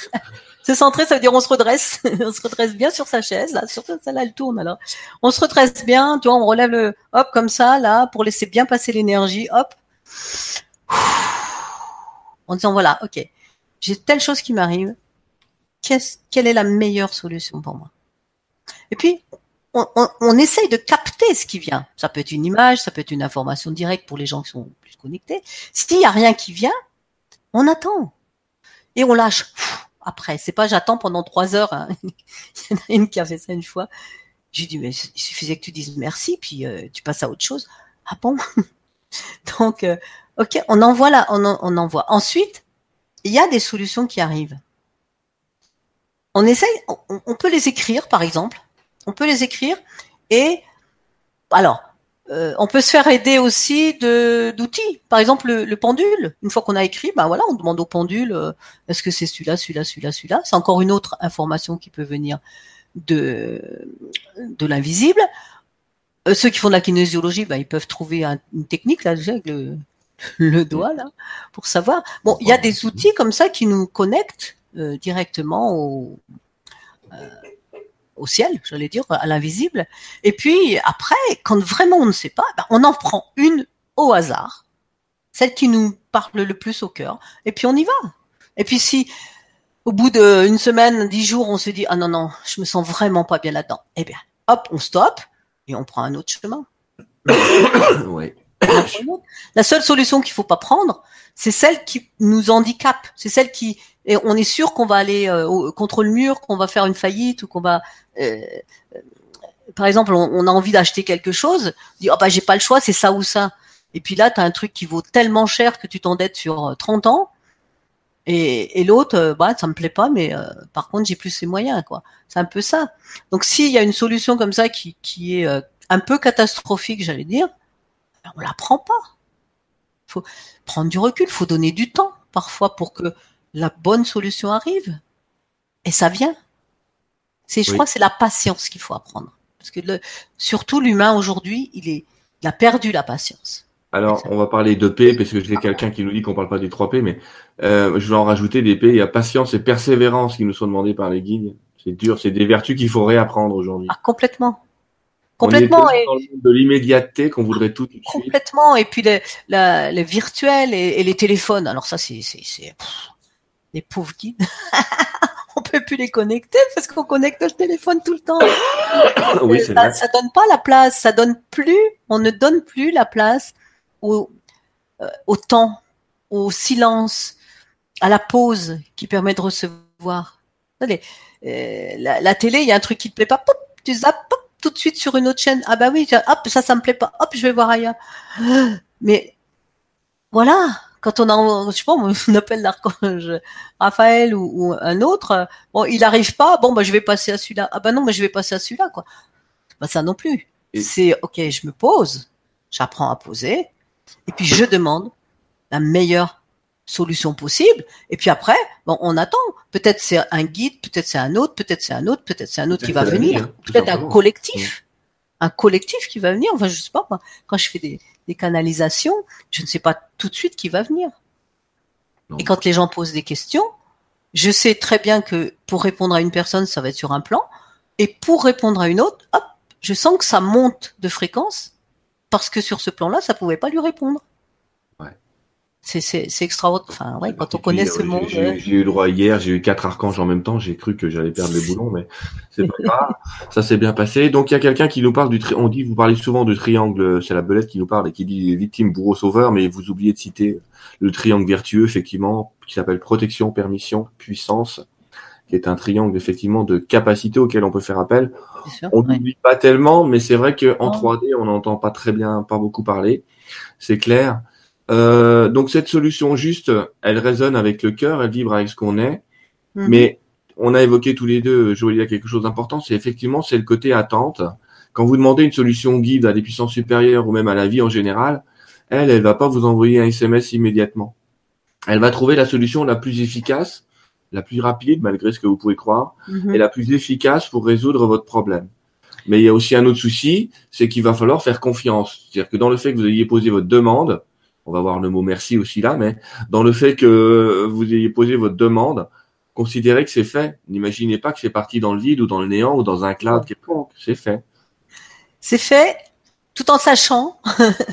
Se centrer, ça veut dire on se redresse, on se redresse bien sur sa chaise, là, sur celle-là, elle tourne alors. On se redresse bien, tu vois, on relève le, hop, comme ça, là, pour laisser bien passer l'énergie, hop. En disant voilà, ok, j'ai telle chose qui m'arrive, quelle est la meilleure solution pour moi? Et puis, on, on, essaye de capter ce qui vient. Ça peut être une image, ça peut être une information directe pour les gens qui sont plus connectés. S'il y a rien qui vient, on attend et on lâche. Après, c'est pas j'attends pendant trois heures. hein. Il y en a une qui a fait ça une fois. J'ai dit mais il suffisait que tu dises merci puis euh, tu passes à autre chose. Ah bon? Donc euh, ok, on envoie là, on, en- on. Ensuite, il y a des solutions qui arrivent. On essaye, on, peut les écrire par exemple. On peut les écrire et alors euh, on peut se faire aider aussi d'outils. Par exemple, le, le pendule. Une fois qu'on a écrit, ben voilà, on demande au pendule euh, est-ce que c'est celui-là, celui-là, celui-là, celui-là? C'est encore une autre information qui peut venir de l'invisible. Euh, ceux qui font de la kinésiologie, ben, ils peuvent trouver un- une technique là avec le le doigt là pour savoir. Bon, il y a des outils comme ça qui nous connectent euh, directement au euh, au ciel, j'allais dire, à l'invisible. Et puis après, quand vraiment on ne sait pas, ben, on en prend une au hasard, celle qui nous parle le plus au cœur, et puis on y va. Et puis si au bout d'une semaine, dix jours, on se dit ah non non, je me sens vraiment pas bien là-dedans, eh bien hop, on stoppe et on prend un autre chemin. ouais. La seule solution qu'il faut pas prendre, c'est celle qui nous handicape, c'est celle qui et on est sûr qu'on va aller euh, au- contre le mur, qu'on va faire une faillite ou qu'on va euh, euh, par exemple, on, on a envie d'acheter quelque chose, on dit oh bah j'ai pas le choix, c'est ça ou ça. Et puis là, tu as un truc qui vaut tellement cher que tu t'endettes sur euh, 30 ans. Et, et l'autre, euh, bah ça me plaît pas, mais euh, par contre j'ai plus ces moyens, quoi. C'est un peu ça. Donc s'il y a une solution comme ça qui, qui est euh, un peu catastrophique, j'allais dire, ben, on la prend pas. Faut prendre du recul, faut donner du temps parfois pour que la bonne solution arrive. Et ça vient. C'est, je Oui. crois, que c'est la patience qu'il faut apprendre, parce que le, surtout l'humain aujourd'hui, il est, il a perdu la patience. Alors, on va parler de P, parce que j'ai quelqu'un qui nous dit qu'on parle pas des trois P, mais euh, je vais en rajouter des P. Il y a patience et persévérance qui nous sont demandés par les guides. C'est dur, c'est des vertus qu'il faut réapprendre aujourd'hui. Ah, complètement. On est Complètement. Et, dans le monde de l'immédiateté qu'on voudrait tout tout de suite. complètement. Et puis le, la, le virtuel et, et les téléphones. Alors ça, c'est, les pauvres guides. on peut plus les connecter parce qu'on connecte le téléphone tout le temps. oui, ça, vrai. ça donne pas la place, ça donne plus, on ne donne plus la place au, euh, au temps, au silence, à la pause qui permet de recevoir. Allez, euh, la, la télé, il y a un truc qui te plaît pas, pop, tu zappes, pop, tout de suite sur une autre chaîne. Ah bah oui, hop, ça, ça me plaît pas, hop, je vais voir ailleurs. Mais voilà, quand on a, je sais pas, on appelle l'archange Raphaël ou, ou un autre, euh, bon, il arrive pas, bon, bah je vais passer à celui-là. Ah bah non, mais je vais passer à celui-là, quoi. Bah ça non plus. C'est ok, je me pose, j'apprends à poser, et puis je demande la meilleure solution possible. Et puis après, bon, on attend. Peut-être c'est un guide, peut-être c'est un autre, peut-être c'est un autre, peut-être c'est un autre qui va venir, hein, peut-être un collectif, un collectif qui va venir. Enfin, je sais pas. moi, quand je fais des, des canalisations, je ne sais pas tout de suite qui va venir. Non. Et quand les gens posent des questions, je sais très bien que pour répondre à une personne, ça va être sur un plan, et pour répondre à une autre, hop, je sens que ça monte de fréquence parce que sur ce plan-là, ça pouvait pas lui répondre. C'est extraordinaire. Enfin, ouais, quand on connaît ce monde. J'ai eu le droit hier, j'ai eu quatre archanges en même temps. J'ai cru que j'allais perdre les boulons, mais c'est pas grave. Ça s'est bien passé. Donc il y a quelqu'un qui nous parle du. Tri on dit, vous parlez souvent du triangle. C'est la belette qui nous parle et qui dit victime, bourreau, sauveur, mais vous oubliez de citer le triangle vertueux, effectivement, qui s'appelle protection, permission, puissance, qui est un triangle effectivement de capacité auquel on peut faire appel. on n'oublie pas tellement, mais c'est vrai qu'en 3D, on n'entend pas très bien, pas beaucoup parler. C'est clair. Euh, donc cette solution juste, elle résonne avec le cœur, elle vibre avec ce qu'on est. Mhm. Mais on a évoqué tous les deux, Joël, a quelque chose d'important, c'est effectivement c'est le côté attente. Quand vous demandez une solution guide à des puissances supérieures ou même à la vie en général, elle, elle va pas vous envoyer un SMS immédiatement. Elle va trouver la solution la plus efficace, la plus rapide, malgré ce que vous pouvez croire, mhm. et la plus efficace pour résoudre votre problème. Mais il y a aussi un autre souci, c'est qu'il va falloir faire confiance. C'est-à-dire que dans le fait que vous ayez posé votre demande, on va voir le mot merci aussi là, mais dans le fait que vous ayez posé votre demande, considérez que c'est fait. N'imaginez pas que c'est parti dans le vide ou dans le néant ou dans un cloud quelconque. C'est fait. C'est fait, tout en sachant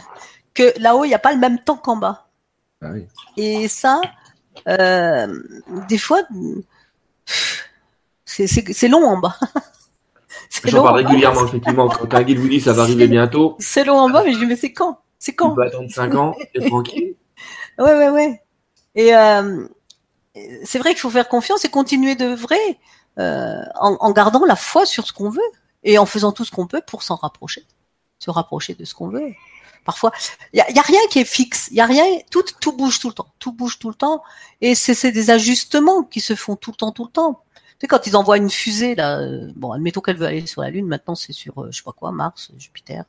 que là-haut, il n'y a pas le même temps qu'en bas. Ah oui. Et ça, euh, des fois, c'est long en bas. J'en parle régulièrement, effectivement. Quand un guide vous dit ça va arriver bientôt. C'est long en bas, mais je dis, mais c'est quand? C'est quand On peut attendre 5 ans, et tranquille. Ouais, ouais, ouais. Et euh, c'est vrai qu'il faut faire confiance et continuer de vrai euh, en, gardant la foi sur ce qu'on veut et en faisant tout ce qu'on peut pour s'en rapprocher, se rapprocher de ce qu'on veut. Parfois, il y a, y a, rien qui est fixe, il y a rien, tout, tout bouge tout le temps, tout bouge tout le temps, et c'est des ajustements qui se font tout le temps, tout le temps. Tu sais, quand ils envoient une fusée là, euh, bon, admettons qu'elle veut aller sur la Lune, maintenant c'est sur, je sais pas quoi, Mars, Jupiter.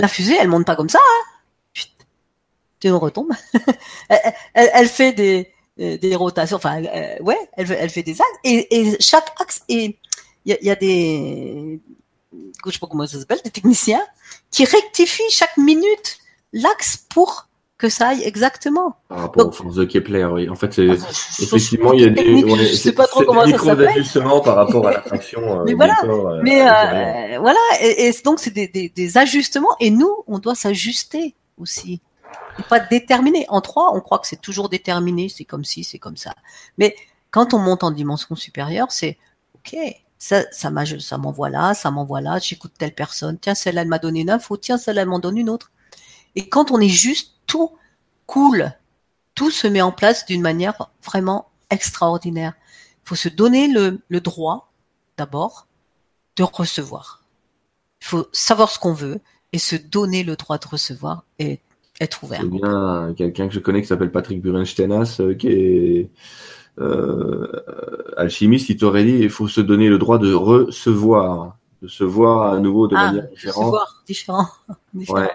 Euh, la fusée, elle monte pas comme ça. Hein tu retombe. elle, fait des, des rotations. Enfin, euh, ouais, elle, elle fait des axes. Et, chaque axe il y a, des, des techniciens qui rectifient chaque minute l'axe pour que ça aille exactement. Par rapport aux forces de Kepler, oui. En fait, c'est ah, effectivement il y a des, ouais, je sais pas trop comment ça d'ajustement par rapport à l'attraction. Euh, mais voilà, euh, mais euh, voilà, et, et donc c'est des, des, des, ajustements, et nous, on doit s'ajuster aussi. Et pas déterminer. En trois, on croit que c'est toujours déterminé, c'est comme si, c'est comme ça. Mais quand on monte en dimension supérieure, c'est ok. Ça, ça ça m'envoie là, ça m'envoie là. J'écoute telle personne. Tiens, celle-là elle m'a donné une info. Tiens, celle-là elle m'en donne une autre. Et quand on est juste tout coule, tout se met en place d'une manière vraiment extraordinaire. Il faut se donner le, droit, d'abord, de recevoir. Il faut savoir ce qu'on veut et se donner le droit de recevoir et être ouvert. C'est bien quelqu'un que je connais qui s'appelle Patrick Burenstenas, euh, qui est euh, alchimiste, il t'aurait dit il faut se donner le droit de recevoir, de se voir à nouveau de ah, manière différente. Se voir différent. Ouais.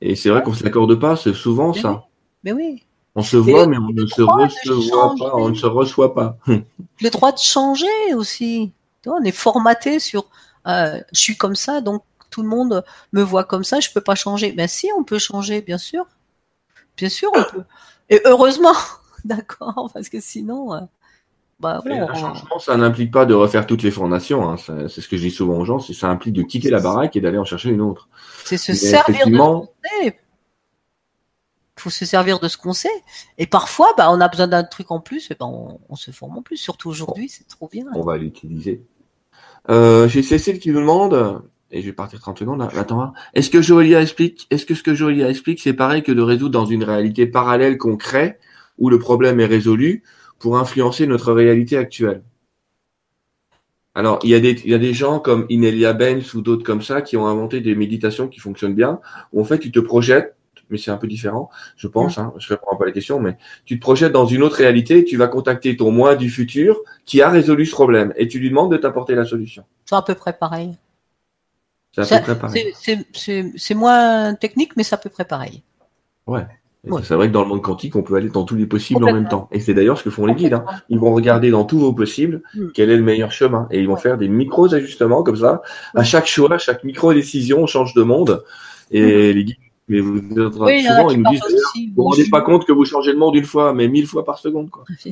Et c'est vrai qu'on ne s'accorde pas, c'est souvent ça. mais oui. On se voit, mais on ne se reçoit pas, on ne se reçoit pas. le droit de changer aussi. On est formaté sur euh, je suis comme ça, donc tout le monde me voit comme ça, je peux pas changer. Ben si, on peut changer, bien sûr. Bien sûr, on peut. Et heureusement, d'accord, parce que sinon, euh, bah, voilà, changement, ça n'implique pas de refaire toutes les formations. Hein. C'est ce que je dis souvent aux gens, c'est ça implique de quitter la baraque et d'aller en chercher une autre. C'est se servir de ce qu'on sait. Il faut se servir de ce qu'on sait. Et parfois, bah, on a besoin d'un truc en plus, et ben on, se forme en plus. Surtout aujourd'hui, c'est trop bien. On va l'utiliser. Euh, J'ai Cécile qui nous demande, et je vais partir 30 secondes, attends, est-ce que Joëlia explique, est-ce que ce que Joëlia explique, c'est pareil que de résoudre dans une réalité parallèle qu'on crée, où le problème est résolu, pour influencer notre réalité actuelle. Alors, il y, a des, il y a des gens comme Inelia Benz ou d'autres comme ça qui ont inventé des méditations qui fonctionnent bien, où en fait tu te projettes, mais c'est un peu différent, je pense, hein, je réponds pas à la question, mais tu te projettes dans une autre réalité, tu vas contacter ton moi du futur qui a résolu ce problème et tu lui demandes de t'apporter la solution. C'est à peu près pareil. C'est à peu près pareil. C'est moins technique, mais c'est à peu près pareil. Ouais. C'est vrai que dans le monde quantique, on peut aller dans tous les possibles en même temps. Et c'est d'ailleurs ce que font les guides. Hein. Ils vont regarder dans tous vos possibles hmm. quel est le meilleur chemin. Et ils vont faire des micros ajustements comme ça. À chaque choix, à chaque micro-décision, on change de monde. Et hmm. les guides, mais vous, souvent, ils nous disent, vous vous rendez pas compte que vous changez de monde une fois, mais mille fois par seconde.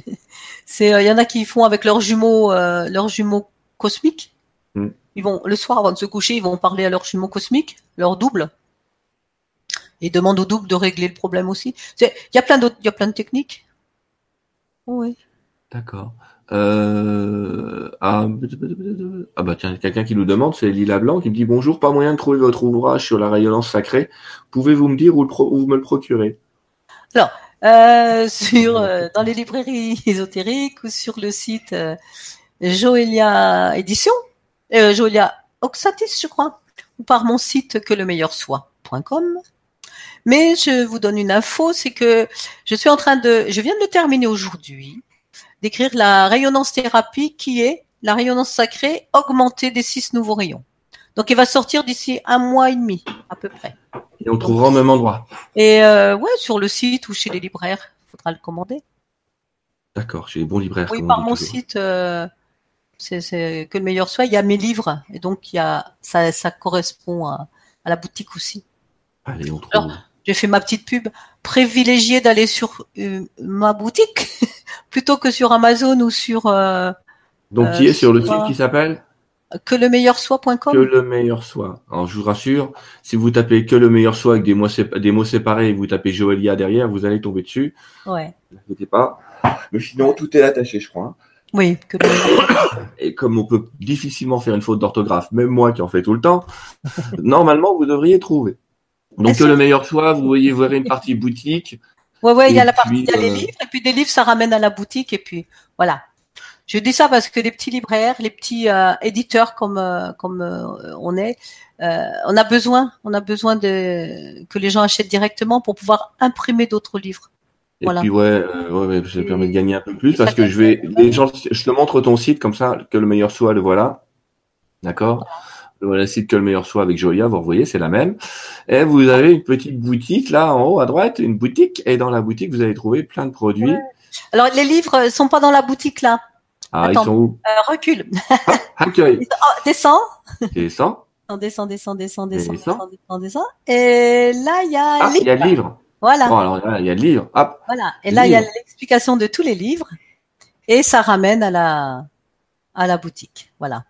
Euh, il y en a qui font avec leurs jumeaux, euh, leurs jumeaux cosmiques. Hmm. Ils vont, le soir avant de se coucher, ils vont parler à leurs jumeaux cosmiques, leur double Et demande au double de régler le problème aussi. Il y a plein d'autres, il y a plein de techniques. Oui. D'accord. Euh, ah, ah, bah tiens, quelqu'un qui nous demande, c'est Lila Blanc qui me dit bonjour, pas moyen de trouver votre ouvrage sur la rayonnance sacrée. Pouvez-vous me dire où, le vous me le procurez Alors, euh, sur euh, dans les librairies ésotériques ou sur le site euh, Joelia Édition, euh, Joelia Oxatis, je crois, ou par mon site que le meilleur soit.com. Mais je vous donne une info, c'est que je suis en train de, je viens de le terminer aujourd'hui d'écrire la rayonnance thérapie qui est la rayonnance sacrée augmentée des six nouveaux rayons. Donc il va sortir d'ici un mois et demi à peu près. Et on trouvera au même endroit. Et euh, ouais, sur le site ou chez les libraires, il faudra le commander. D'accord, chez les bons libraires. Oui, par mon site, euh, c'est que le meilleur soit. Il y a mes livres et donc il y a ça, ça correspond à, la boutique aussi. Allez, on trouve. J'ai fait ma petite pub. Privilégié d'aller sur euh, ma boutique plutôt que sur Amazon ou sur. Euh, Donc, qui est sur le site qui s'appelle que le meilleur soit.com. Que le meilleur soit. Alors je vous rassure, si vous tapez que le meilleur soit avec des mots, des mots séparés et vous tapez Joelia derrière, vous allez tomber dessus. Ouais. Ne pas. Mais sinon, tout est attaché, je crois. Oui. Que et comme on peut difficilement faire une faute d'orthographe, même moi qui en fais tout le temps, normalement vous devriez trouver. Donc que le meilleur soit, vous voyez, vous verrez une partie boutique. Ouais, ouais, il y a la partie, il y a les euh, livres, et puis des livres, ça ramène à la boutique, et puis voilà. Je dis ça parce que les petits libraires, les petits euh, éditeurs comme euh, comme euh, on est, on a besoin, on a besoin de que les gens achètent directement pour pouvoir imprimer d'autres livres. Et puis ouais, ouais, ça permet de gagner un peu plus parce que je vais, les gens, je te montre ton site comme ça, que le meilleur soit, le voilà, d'accord? Voilà le site que le meilleur soit avec Jolia, vous voyez, c'est la même. Et vous avez une petite boutique là en haut à droite, une boutique, et dans la boutique vous allez trouver plein de produits. Alors les livres sont pas dans la boutique là. Ah, ils sont où? Euh, Recule. Ah, accueil. Descends. Descends. Descends, descends, descends, descends, descends, descends, descends. Et là, il y a ah, il y a le livre. Voilà. Bon, alors là, il y a le livre. Hop. Voilà. Et là, il y a l'explication de tous les livres. Et ça ramène à la, à la boutique. Voilà.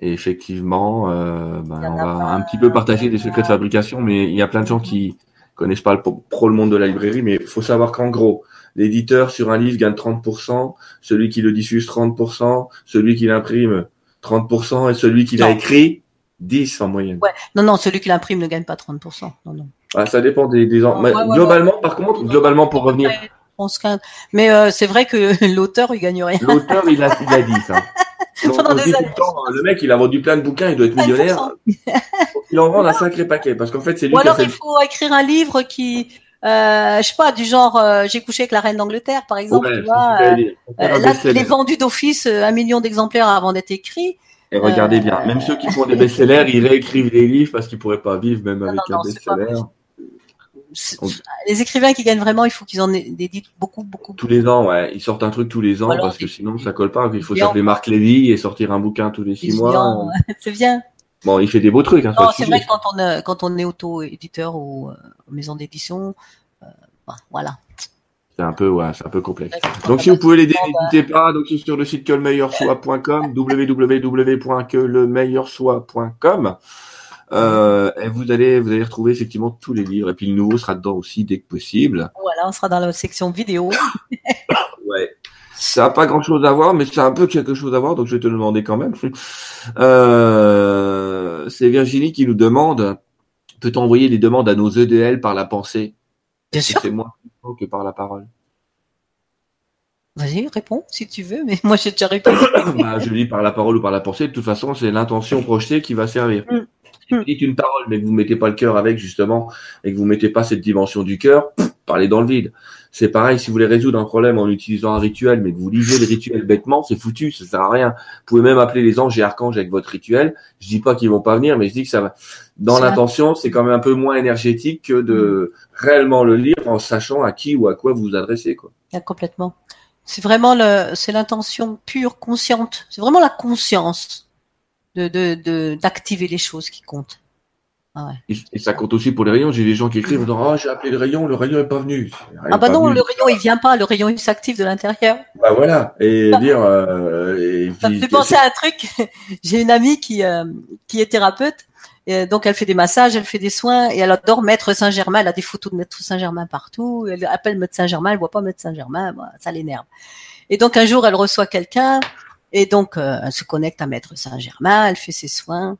Et effectivement, euh, ben, on va un petit peu partager des secrets de fabrication, mais il y a plein de gens qui connaissent pas le pro le monde de la librairie, mais il faut savoir qu'en gros, l'éditeur sur un livre gagne 30%, celui qui le diffuse 30%, celui qui l'imprime 30% et celui qui l'a écrit 10 en moyenne. Ouais. Non, non, celui qui l'imprime ne gagne pas 30%. Non, non. Ah, ça dépend des, des globalement, par contre, globalement pour revenir. Mais euh, c'est vrai que l'auteur il gagne rien. L'auteur il a, il a dit ça. le mec il a vendu plein de bouquins, il doit être millionnaire. il en vend un sacré paquet parce qu'en fait c'est lui. Ou alors il faut écrire un livre qui euh, je sais pas, du genre euh, j'ai couché avec la reine d'Angleterre par exemple, tu vois. Euh, là, il est vendu d'office un million d'exemplaires avant d'être écrit. Et regardez bien, même ceux qui font des best-sellers, ils réécrivent les livres parce qu'ils pourraient pas vivre même avec un best-seller. Les écrivains qui gagnent vraiment, il faut qu'ils en éditent beaucoup, beaucoup. Tous les ans, ouais. Ils sortent un truc tous les ans parce que sinon ça colle pas. Il faut s'appeler Marc Lévy et sortir un bouquin tous les six mois. C'est bien. Bon, il fait des beaux trucs. Hein, non, c'est vrai que quand on, euh, quand on est auto-éditeur ou euh, maison d'édition, euh, bah, voilà. C'est un peu, ouais, c'est un peu complexe. Donc, si vous pouvez l'aider, n'hésitez pas. Donc, sur le site quelemeilleursoi.com, www.quelemeilleursoi.com. Euh, et vous allez, vous allez retrouver effectivement tous les livres. Et puis, le nouveau sera dedans aussi dès que possible. Voilà, on sera dans la section vidéo. ouais. Ça n'a pas grand chose à voir, mais c'est un peu quelque chose à voir, donc je vais te le demander quand même. Euh, c'est Virginie qui nous demande peut-on envoyer les demandes à nos EDL par la pensée? Bien sûr. C'est moins que par la parole? Vas-y, réponds si tu veux, mais moi j'ai déjà répondu. bah, je dis par la parole ou par la pensée, de toute façon, c'est l'intention projetée qui va servir. Mm. Si vous dites une parole, mais que vous mettez pas le cœur avec, justement, et que vous mettez pas cette dimension du cœur, parlez dans le vide. C'est pareil, si vous voulez résoudre un problème en utilisant un rituel, mais que vous lisez le rituel bêtement, c'est foutu, ça sert à rien. Vous pouvez même appeler les anges et archanges avec votre rituel. Je dis pas qu'ils vont pas venir, mais je dis que ça va. Dans l'intention, c'est quand même un peu moins énergétique que de mm. réellement le lire en sachant à qui ou à quoi vous vous adressez, quoi. complètement. C'est vraiment le, c'est l'intention pure, consciente. C'est vraiment la conscience de, de, d'activer les choses qui comptent. Ah et, ça compte aussi pour les rayons. J'ai des gens qui écrivent en disant, ah, j'ai appelé le rayon, le rayon est pas venu. ah bah non, le rayon il vient pas, le rayon il s'active de l'intérieur. Bah voilà. Et dire, euh, ça me fait penser à un truc. j'ai une amie qui, euh, qui est thérapeute. Et donc elle fait des massages, elle fait des soins et elle adore Maître Saint-Germain. Elle a des photos de Maître Saint-Germain partout. Elle appelle Maître Saint-Germain, elle voit pas Maître Saint-Germain, ça l'énerve. Et donc un jour elle reçoit quelqu'un et donc euh, elle se connecte à Maître Saint-Germain, elle fait ses soins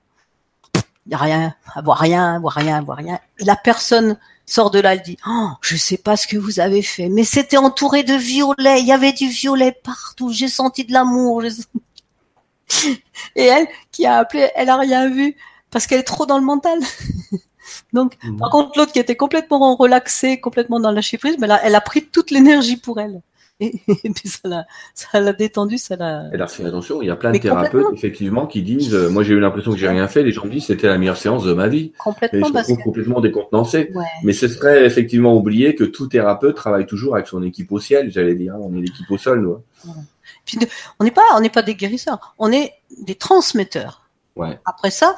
il n'y a rien, à voir rien, à voir rien, à voir rien. Et la personne sort de là, elle dit, oh, je sais pas ce que vous avez fait, mais c'était entouré de violets, il y avait du violet partout, j'ai senti de l'amour. Et elle, qui a appelé, elle a rien vu, parce qu'elle est trop dans le mental. Donc, mmh. par contre, l'autre qui était complètement relaxée, complètement dans la prise, mais là, elle a pris toute l'énergie pour elle. Et, puis ça l'a, ça l'a détendu, ça l'a. Elle a fait attention. Il y a plein de thérapeutes effectivement qui disent, euh, moi j'ai eu l'impression que j'ai rien fait. Les gens me disent c'était la meilleure séance de ma vie. Complètement. Et trouve complètement décontenancé. Mais ce serait effectivement oublier que tout thérapeute travaille toujours avec son équipe au ciel. J'allais dire, on est l'équipe au sol, nous. Hein. Puis, on n'est pas, on n'est pas des guérisseurs. On est des transmetteurs. Ouais. Après ça,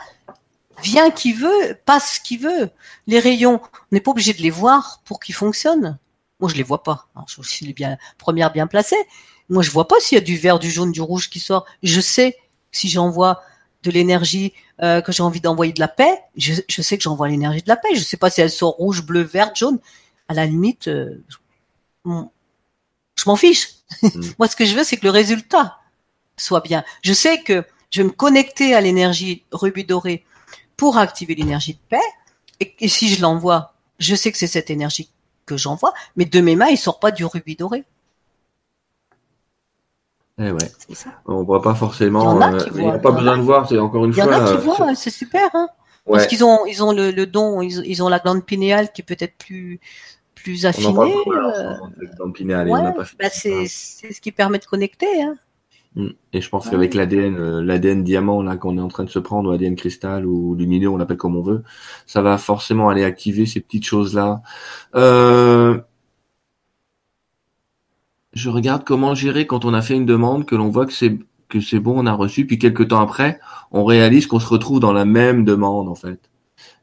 vient qui veut, passe qui veut. Les rayons, on n'est pas obligé de les voir pour qu'ils fonctionnent. Moi, je les vois pas. Alors, je suis bien première bien placée. Moi, je vois pas s'il y a du vert, du jaune, du rouge qui sort. Je sais si j'envoie de l'énergie, euh, que j'ai envie d'envoyer de la paix. Je, je sais que j'envoie l'énergie de la paix. Je sais pas si elle sort rouge, bleu, vert, jaune. À la limite, euh, je m'en fiche. Mm. Moi, ce que je veux, c'est que le résultat soit bien. Je sais que je vais me connecter à l'énergie rubis doré pour activer l'énergie de paix. Et, et si je l'envoie, je sais que c'est cette énergie que j'envoie, mais de mes mains, il sort pas du rubis doré. Eh ouais. On voit pas forcément. Il n'y a, euh, pas besoin de voir. C'est encore une fois. Il y en a qui voient. C'est super. Hein Parce qu'ils ont, ils ont le, don. Ils, ont la glande pinéale qui est peut-être plus, plus affinée. c'est, ce qui permet de connecter. Hein. Mm. Et je pense qu'avec l'ADN, euh, l'ADN diamant là qu'on est en train de se prendre, ou l'ADN cristal ou lumineux, on l'appelle comme on veut, ça va forcément aller activer ces petites choses là. Euh, je regarde comment gérer quand on a fait une demande, que l'on voit que c'est que c'est bon, on a reçu, puis quelques temps après, on réalise qu'on se retrouve dans la même demande en fait.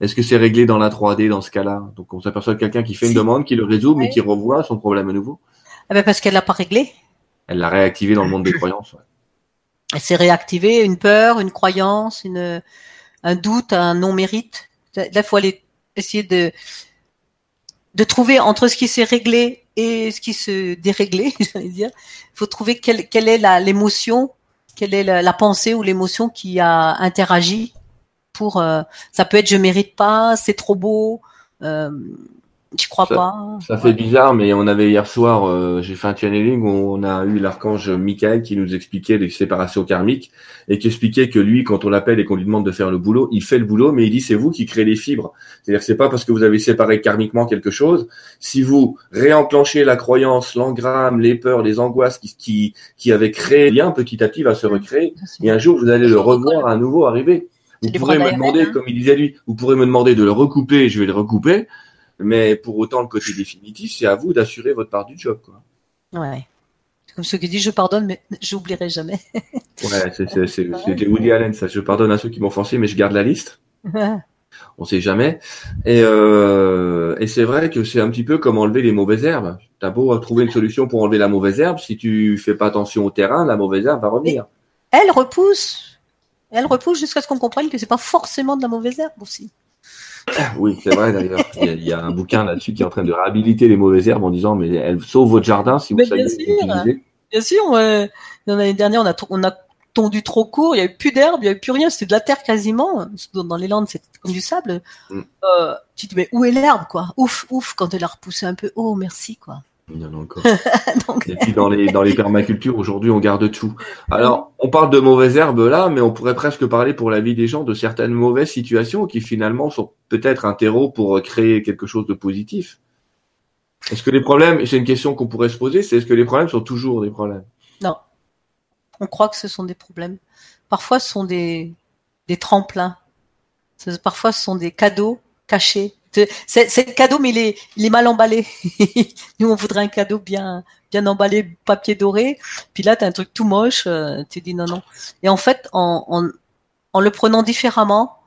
Est-ce que c'est réglé dans la 3D dans ce cas-là? Donc on s'aperçoit quelqu'un qui fait une demande, qui le résout, mais qui revoit son problème à nouveau. Ah ben parce qu'elle l'a pas réglé. Elle l'a réactivé dans le monde des croyances. Ouais. Elle s'est réactivée une peur, une croyance, une, un doute, un non-mérite. Là, il faut aller essayer de, de trouver entre ce qui s'est réglé et ce qui se déréglait, j'allais dire. Il faut trouver quelle, quelle est l'émotion, quelle est la, pensée ou l'émotion qui a interagi pour. Euh, ça peut être je mérite pas, c'est trop beau. Euh, tu crois pas Ça fait bizarre, mais on avait hier soir, euh, j'ai fait un channeling où on a eu l'archange Michael qui nous expliquait les séparations karmiques et qui expliquait que lui, quand on l'appelle et qu'on lui demande de faire le boulot, il fait le boulot, mais il dit c'est vous qui créez les fibres. C'est-à-dire que c'est pas parce que vous avez séparé karmiquement quelque chose. Si vous réenclenchez la croyance, l'engramme, les peurs, les angoisses qui, qui, qui avaient créé lien petit à petit va se recréer. Et un jour, vous allez le revoir à nouveau arriver. Vous pourrez me demander, hein. comme il disait lui, vous pourrez me demander de le recouper, je vais le recouper. Mais pour autant, le côté définitif, c'est à vous d'assurer votre part du job. Quoi. Ouais. Comme ceux qui disent je pardonne, mais j'oublierai jamais. ouais, c'était Woody Allen, ça. Je pardonne à ceux qui m'ont forcé, mais je garde la liste. On sait jamais. Et, euh, et c'est vrai que c'est un petit peu comme enlever les mauvaises herbes. T'as beau trouver une solution pour enlever la mauvaise herbe, si tu fais pas attention au terrain, la mauvaise herbe va revenir. elle repousse. Elle repousse jusqu'à ce qu'on comprenne que c'est pas forcément de la mauvaise herbe aussi. Oui, c'est vrai d'ailleurs. Il, y, a un bouquin là-dessus qui est en train de réhabiliter les mauvaises herbes en disant mais elles sauvent votre jardin si vous savez bien sûr, Bien sûr, l'année dernière on a on a tondu trop court, il y avait plus d'herbe, il y avait plus rien, c'était de la terre quasiment. Dans les Landes, c'était comme du sable. Mm. Euh, tu te dis mais où est l'herbe quoi? Ouf, ouf quand elle a repoussé un peu. Oh merci quoi. Il y en a encore. Et puis dans les dans les permacultures aujourd'hui, on garde tout. Alors, on parle de mauvaises herbes là, mais on pourrait presque parler pour la vie des gens de certaines mauvaises situations qui finalement sont peut-être un terreau pour créer quelque chose de positif. Est-ce que les problèmes, c'est une question qu'on pourrait se poser, c'est est-ce que les problèmes sont toujours des problèmes? Non. On croit que ce sont des problèmes. Parfois, ce sont des des tremplins. Parfois, ce sont des cadeaux cachés c'est le cadeau, mais il est, mal emballé. Nous, on voudrait un cadeau bien, bien emballé, papier doré. Puis là, t'as un truc tout moche. Euh, tu dis non, non. Et en fait, en, le prenant différemment,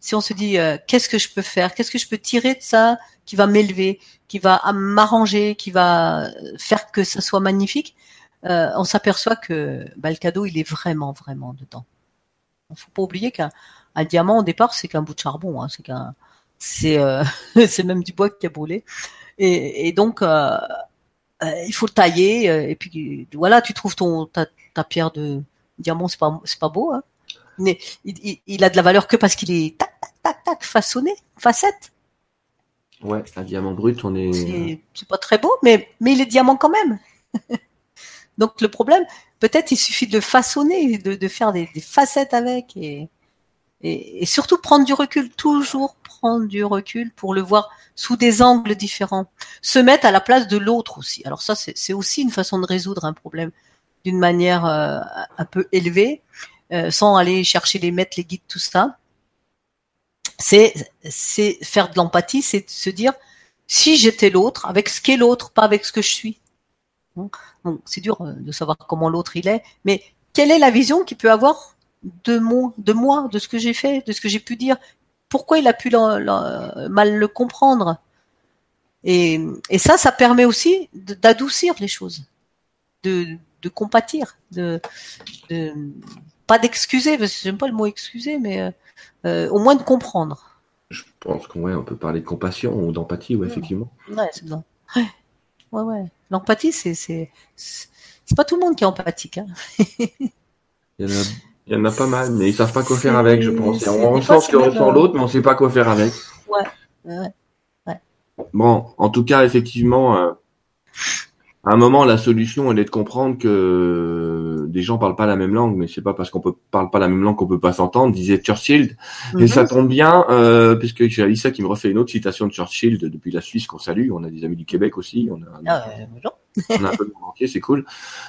si on se dit euh, qu'est-ce que je peux faire, qu'est-ce que je peux tirer de ça qui va m'élever, qui va m'arranger, qui va faire que ça soit magnifique, euh, on s'aperçoit que bah, le cadeau il est vraiment vraiment dedans. Il faut pas oublier qu'un diamant au départ c'est qu'un bout de charbon, hein, c'est qu'un c'est euh, c'est même du bois qui a brûlé et, et donc euh, il faut le tailler et puis voilà tu trouves ton ta, ta pierre de diamant c'est pas c'est pas beau hein mais il, il, a de la valeur que parce qu'il est tac, tac, tac, tac, façonné, facette. Ouais, un diamant brut, on est. C'est pas très beau, mais, mais il est diamant quand même. Donc le problème, peut-être il suffit de le façonner, de, de faire des, des, facettes avec et, et, et, surtout prendre du recul, toujours prendre du recul pour le voir sous des angles différents. Se mettre à la place de l'autre aussi. Alors ça, c'est aussi une façon de résoudre un problème d'une manière euh, un peu élevée. Euh, sans aller chercher les maîtres, les guides, tout ça. C'est faire de l'empathie, c'est se dire si j'étais l'autre, avec ce qu'est l'autre, pas avec ce que je suis. c'est dur euh, de savoir comment l'autre il est, mais quelle est la vision qu'il peut avoir de moi, de ce que j'ai fait, de ce que j'ai pu dire Pourquoi il a pu mal le comprendre et, et ça, ça permet aussi d'adoucir les choses, de, de compatir, de, de pas d'excuser, parce que j'aime pas le mot excuser, mais euh, euh, au moins de comprendre. Je pense qu'on on peut parler de compassion ou d'empathie, ouais, effectivement. Ouais, c'est bien. Ouais, ouais. ouais. L'empathie, c'est, c'est, c'est pas tout le monde qui est empathique. Hein. il, y en a, il y en a pas mal, mais ils savent pas quoi faire avec, je pense. On ressent ce que ressent l'autre, mais on sait pas quoi faire avec. Ouais, ouais, ouais. Bon, en tout cas, effectivement, euh, à un moment, la solution, elle est de comprendre que des gens parlent pas la même langue, mais c'est pas parce qu'on peut parle pas la même langue qu'on peut pas s'entendre, disait Churchill. Et mhm. ça tombe bien, euh, puisque j'ai Alissa qui me refait une autre citation de Churchill depuis la Suisse qu'on salue. On a des amis du Québec aussi. On a, ah, on a un peu de monde entier, c'est cool.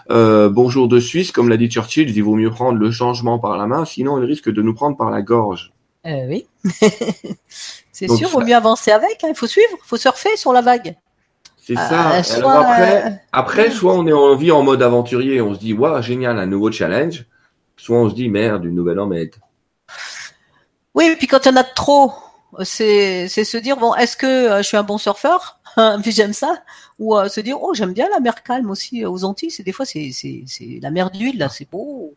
Euh, bonjour de Suisse, comme l'a dit Churchill, il vaut mieux prendre le changement par la main, sinon il risque de nous prendre par la gorge. Euh, oui. c'est sûr, il vaut mieux avancer avec. Hein. Il faut suivre, il faut surfer sur la vague. C'est ça. soit, après, après, soit on est en vie en mode aventurier, on se dit, waouh, génial, un nouveau challenge. Soit on se dit, merde, une nouvelle emmerde. Oui, et puis quand il y en a trop, c'est, se dire, bon, est-ce que euh, je suis un bon surfeur? puis j'aime ça. Ou euh, se dire, oh, j'aime bien la mer calme aussi aux Antilles. C'est des fois, c'est, la mer d'huile, là, c'est beau.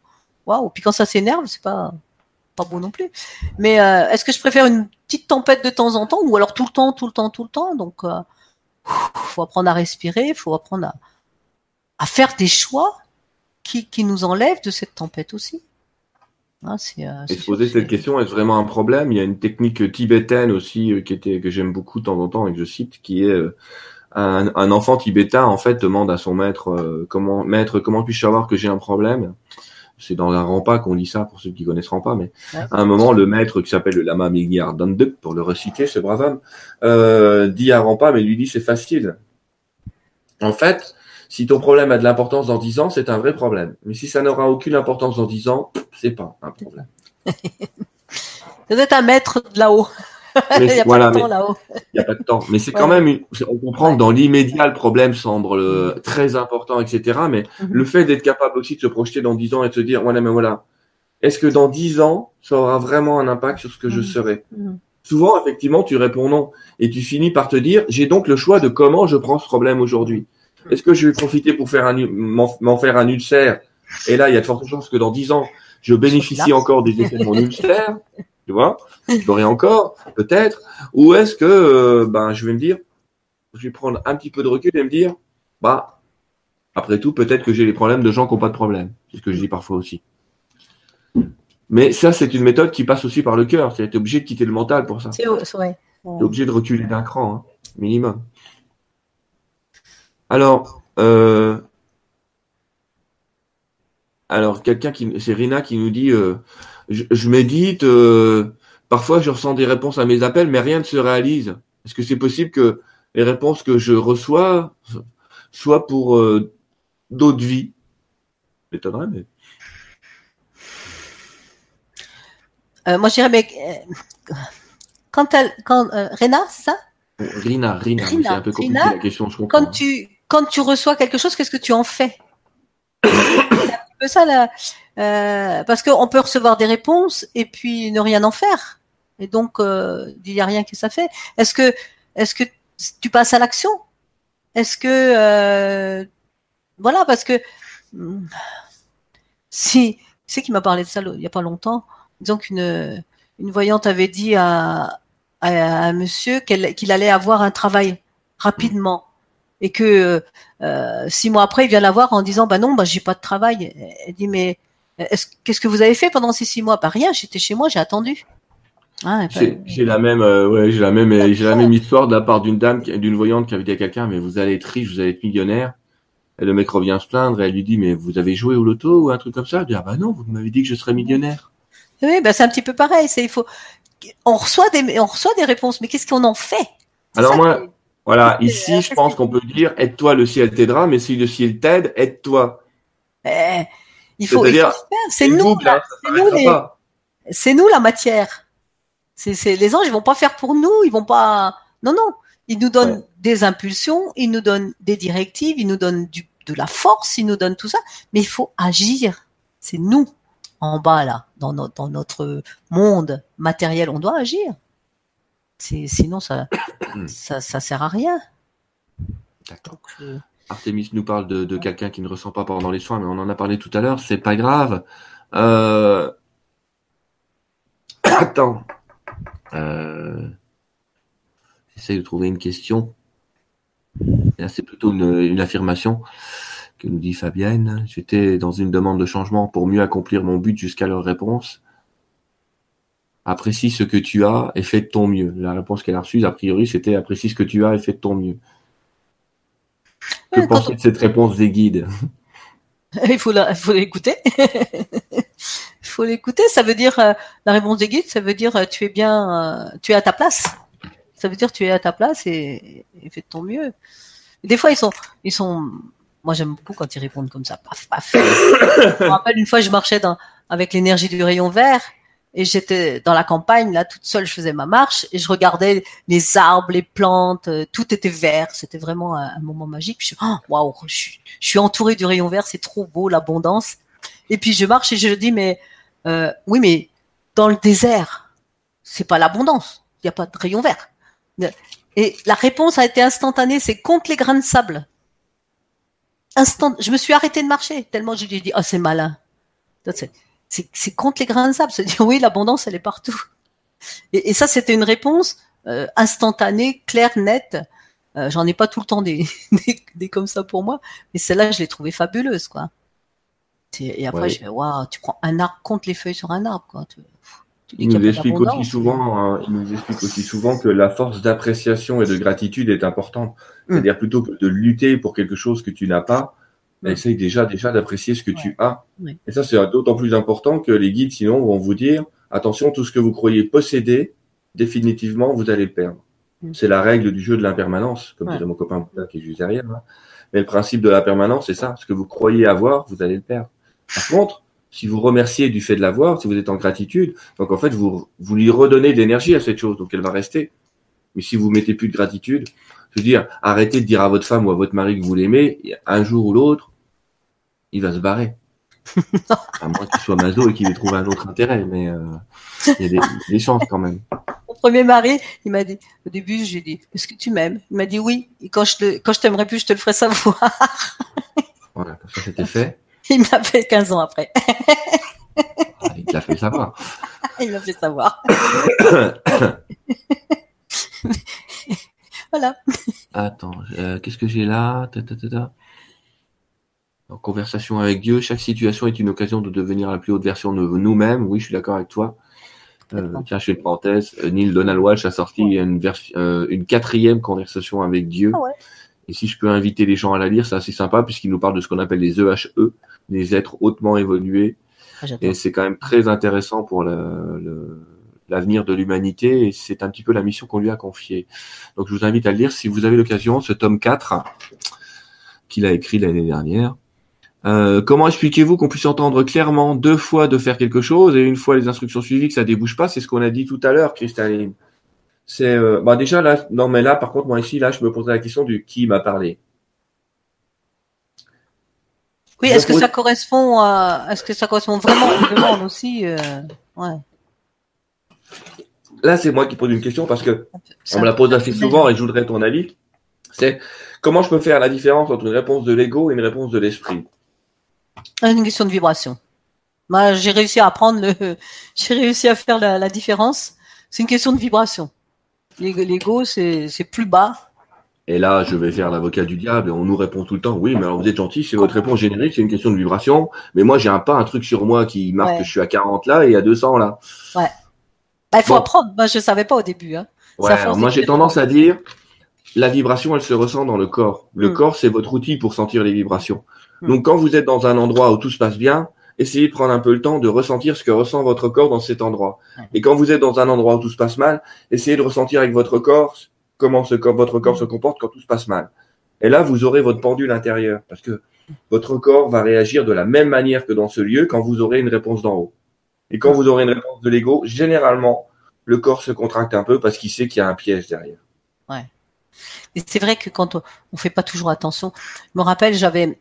Waouh. Puis quand ça s'énerve, c'est pas, pas beau non plus. Mais euh, est-ce que je préfère une petite tempête de temps en temps ou alors tout le temps, tout le temps, tout le temps? Donc, faut apprendre à respirer, faut apprendre à, à faire des choix qui, qui nous enlèvent de cette tempête aussi. Hein, euh, et se poser cette question, est-ce vraiment un problème? Il y a une technique tibétaine aussi euh, qui était que j'aime beaucoup de temps en temps et que je cite, qui est euh, un, un, enfant tibétain en fait demande à son maître comment maître comment puis-je savoir que j'ai un problème? C'est dans un rempart qu'on lit ça pour ceux qui connaissent pas, mais à un moment, le maître qui s'appelle le lama Migyar Danduk, pour le reciter, ce brave homme, euh, dit à Rampa, mais lui dit c'est facile. En fait, si ton problème a de l'importance dans 10 ans, c'est un vrai problème. Mais si ça n'aura aucune importance dans 10 ans, c'est pas un problème. Vous êtes un maître de là-haut. il n'y a pas de temps là-haut. Il n'y a pas de temps. Mais c'est quand même, on comprend que dans l'immédiat, le problème semble euh, mm. très important, etc. Mais mm-hmm. le fait d'être capable aussi de se projeter dans 10 ans et de se dire, voilà, mais voilà, est-ce que dans 10 ans, ça aura vraiment un impact sur ce que je mm-hmm. serai? Mm-hmm. Souvent, effectivement, tu réponds non. Et tu finis par te dire, j'ai donc le choix de comment je prends ce problème aujourd'hui. Mm. Est-ce que je vais profiter pour faire un, m'en faire un ulcère? Et là, il y a de fortes chances que dans 10 ans, je bénéficie encore des effets de mon ulcère tu vois, je encore, peut-être, ou est-ce que euh, ben je vais me dire, je vais prendre un petit peu de recul et me dire, bah après tout, peut-être que j'ai les problèmes de gens qui n'ont pas de problème. C'est ce que je dis parfois aussi. Mais ça, c'est une méthode qui passe aussi par le cœur. Tu es obligé de quitter le mental pour ça. C'est vrai. Tu es obligé de reculer d'un cran, hein, minimum. Alors, euh, alors quelqu'un qui, c'est Rina qui nous dit, euh, je, médite, euh, parfois je ressens des réponses à mes appels, mais rien ne se réalise. Est-ce que c'est possible que les réponses que je reçois soient pour euh, d'autres vies? M'étonnerait, mais. Euh, moi, je dirais, mais quand elle, quand Rina, c'est ça? Rina, Rina, c'est un peu compliqué la question, je comprends. Quand tu, quand tu reçois quelque chose, qu'est-ce que tu en fais? C'est un peu ça là. Euh, parce qu'on peut recevoir des réponses et puis ne rien en faire. Et donc, euh, il n'y a rien que ça fait. Est-ce que, est-ce que tu passes à l'action? Est-ce que, euh, voilà, parce que hmm, si, c'est qui m'a parlé de ça il n'y a pas longtemps? Disons qu'une une voyante avait dit à, à, un monsieur qu'il allait avoir un travail rapidement et que euh, six mois après il vient la voir en disant bah non bah j'ai pas de travail. Elle dit mais qu'est-ce que vous avez fait pendant ces six mois? Pas rien, j'étais chez moi, j'ai attendu. Ah, j'ai la même, euh, ouais, j'ai la même, j'ai la même histoire de la part d'une dame, d'une voyante qui avait dit à quelqu'un, mais vous allez être riche, vous allez être millionnaire. Et le mec revient se plaindre, et elle lui dit, mais vous avez joué au loto ou un truc comme ça? Elle dit, ah bah non, vous m'avez dit que je serais millionnaire. Oui, bah c'est un petit peu pareil. C'est il faut, on reçoit des, on reçoit des réponses, mais qu'est-ce qu'on en fait? Alors moi, voilà, ici, je pense qu'on peut dire, aide-toi, le ciel t'aidera, mais si le ciel t'aide, aide-toi. Eh, il faut, c'est nous, c'est nous, c'est nous la matière. C'est, les anges, ils vont pas faire pour nous, ils vont pas. Non, non, ils nous donnent des impulsions, ils nous donnent des directives, ils nous donnent du, de la force, ils nous donnent tout ça, mais il faut agir. C'est nous en bas là, dans, dans notre monde matériel, on doit agir. C'est, sinon ça, ça, ça sert à rien. D'accord. Euh, Artemis nous parle de, quelqu'un qui ne ressent pas pendant les soins, mais on en a parlé tout à l'heure, c'est pas grave. Euh... Attends. Euh... J'essaie de trouver une question. Là, c'est plutôt une, affirmation que nous dit Fabienne. J'étais dans une demande de changement pour mieux accomplir mon but jusqu'à leur réponse. Apprécie ce que tu as et fais de ton mieux. La réponse qu'elle a reçue, a priori, c'était apprécie ce que tu as et fais de ton mieux. Que penses-tu de cette réponse des guides Il faut l'écouter. il faut l'écouter. Ça veut dire euh, la réponse des guides, ça veut dire euh, tu es bien, euh, tu es à ta place. Ça veut dire tu es à ta place et, fais de ton mieux. des fois ils sont, ils sont. Moi j'aime beaucoup quand ils répondent comme ça. Paf paf. je me rappelle une fois je marchais dans, avec l'énergie du rayon vert et j'étais dans la campagne là toute seule je faisais ma marche et je regardais les arbres les plantes euh, tout était vert. C'était vraiment un, moment magique. Je suis oh, waouh je, suis, je suis entourée du rayon vert c'est trop beau l'abondance. Et puis je marche et je dis mais euh, oui mais dans le désert c'est pas l'abondance. Il y a pas de rayon vert. Et la réponse a été instantanée c'est contre les grains de sable. Instant je me suis arrêtée de marcher tellement je lui ai dit oh c'est malin c'est contre les grains de sable. Se dire oui, l'abondance, elle est partout. Et, ça, c'était une réponse euh, instantanée, claire, nette. Euh, J'en ai pas tout le temps des, des, comme ça pour moi, mais celle-là, je l'ai trouvée fabuleuse, quoi. Et après, je fais waouh, tu prends un arbre contre les feuilles sur un arbre, quoi. Tu, il nous explique aussi souvent, hein, il nous explique aussi souvent que la force d'appréciation et de gratitude est importante. Hum. C'est-à-dire plutôt que de lutter pour quelque chose que tu n'as pas, mais essaye déjà déjà d'apprécier ce que tu as. Et ça, c'est d'autant plus important que les guides, sinon, vont vous dire attention, tout ce que vous croyez posséder, définitivement, vous allez le perdre. Mm. C'est la règle du jeu de l'impermanence, comme dirait mon copain qui est juste derrière. Mais le principe de la permanence, c'est ça. Ce que vous croyez avoir, vous allez le perdre. Par contre, si vous remerciez du fait de l'avoir, si vous êtes en gratitude, donc en fait, vous, vous lui redonnez de l'énergie à cette chose, donc elle va rester. Mais si vous mettez plus de gratitude, je veux dire, arrêtez de dire à votre femme ou à votre mari que vous l'aimez, un jour ou l'autre, il va se barrer. à moins qu'il soit maso et qu'il ait trouvé un autre intérêt, mais euh, il y a des, chances quand même. Mon premier mari, il m'a dit, au début, j'ai dit, est-ce que tu m'aimes? Il m'a dit oui, et quand je, te, quand je t'aimerais plus, je te le ferai savoir. voilà, ça c'était fait. Il m'a fait 15 ans après. Ah, il l'a fait savoir. il m'a fait savoir. voilà. Attends, euh, qu'est-ce que j'ai là? Ta, ta, ta, en conversation avec Dieu, chaque situation est une occasion de devenir la plus haute version de nous-mêmes. Oui, je suis d'accord avec toi. Euh, tiens, je fais une parenthèse. Euh, Neil Donald Walsh a sorti une, euh, une quatrième conversation avec Dieu. Ah Et si je peux inviter les gens à la lire, c'est assez sympa puisqu'il nous parle de ce qu'on appelle les EHE, les êtres hautement évolués. Ah, et c'est quand même très intéressant pour l'avenir de l'humanité et c'est un petit peu la mission qu'on lui a confiée. Donc je vous invite à le lire si vous avez l'occasion, ce tome 4 qu'il a écrit l'année dernière. Euh, comment expliquez-vous qu'on puisse entendre clairement deux fois de faire quelque chose et une fois les instructions suivies que ça débouche pas? C'est ce qu'on a dit tout à l'heure, Cristalline. C'est euh, bah déjà là, non mais là par contre moi ici là je me posais la question du qui m'a parlé. Oui, est-ce que ça correspond à, est-ce que ça correspond vraiment aux demandes aussi euh... Ouais. là, c'est moi qui pose une question parce que on me la pose assez souvent et je voudrais ton avis. C'est comment je peux faire la différence entre une réponse de l'ego et une réponse de l'esprit? Une question de vibration. Moi, j'ai réussi à apprendre le, j'ai réussi à faire la, différence. C'est une question de vibration. L'ego, c'est, c'est plus bas. Et là, je vais faire l'avocat du diable et on nous répond tout le temps, oui, mais alors vous êtes gentil, c'est votre réponse générique, c'est une question de vibration. Mais moi, j'ai un pas un truc sur moi qui marque que je suis à 40 là et à 200 là. Ouais. Bah, il faut apprendre. Moi, je savais pas au début. Hein. Ouais, moi, j'ai tendance à dire, la vibration, elle se ressent dans le corps. Le hmm. corps, c'est votre outil pour sentir les vibrations. Donc, quand vous êtes dans un endroit où tout se passe bien, essayez de prendre un peu le temps de ressentir ce que ressent votre corps dans cet endroit. Et quand vous êtes dans un endroit où tout se passe mal, essayez de ressentir avec votre corps comment ce corps, votre corps se comporte quand tout se passe mal. Et là, vous aurez votre pendule intérieur parce que votre corps va réagir de la même manière que dans ce lieu quand vous aurez une réponse d'en haut. Et quand vous aurez une réponse de l'ego, généralement, le corps se contracte un peu parce qu'il sait qu'il y a un piège derrière. Ouais. Et c'est vrai que quand on, on fait pas toujours attention, je me rappelle, j'avais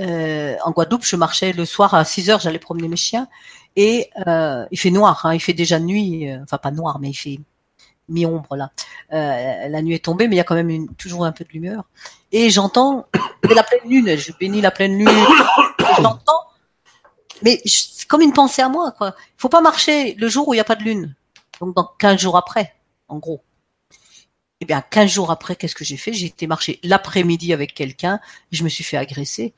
euh, en Guadeloupe, je marchais le soir à 6 heures, j'allais promener mes chiens et euh, il fait noir, hein, il fait déjà nuit, euh, enfin pas noir, mais il fait mi-ombre là. La nuit est tombée, mais il y a quand même toujours un peu de lumière. Et j'entends, la pleine lune, je bénis la pleine lune, j'entends, mais c'est comme une pensée à moi, quoi. Il faut pas marcher le jour où il n'y a pas de lune. Donc dans 15 jours après, en gros. Eh bien, 15 jours après, qu'est-ce que j'ai fait? J'ai été marcher l'après-midi avec quelqu'un, je me suis fait agresser.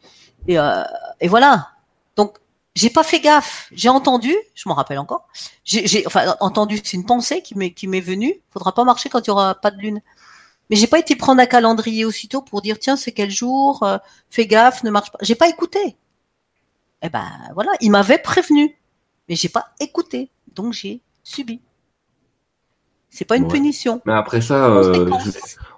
Et, euh, et voilà. Donc, j'ai pas fait gaffe. J'ai entendu, je m'en rappelle encore. J'ai, enfin, entendu, c'est une pensée qui m'est qui m'est venue. Faudra pas marcher quand il y aura pas de lune. Mais j'ai pas été prendre un calendrier aussitôt pour dire tiens c'est quel jour, euh, fais gaffe, ne marche pas. J'ai pas écouté. Eh ben voilà, il m'avait prévenu, mais j'ai pas écouté, donc j'ai subi. C'est pas une punition. Mais après ça, euh,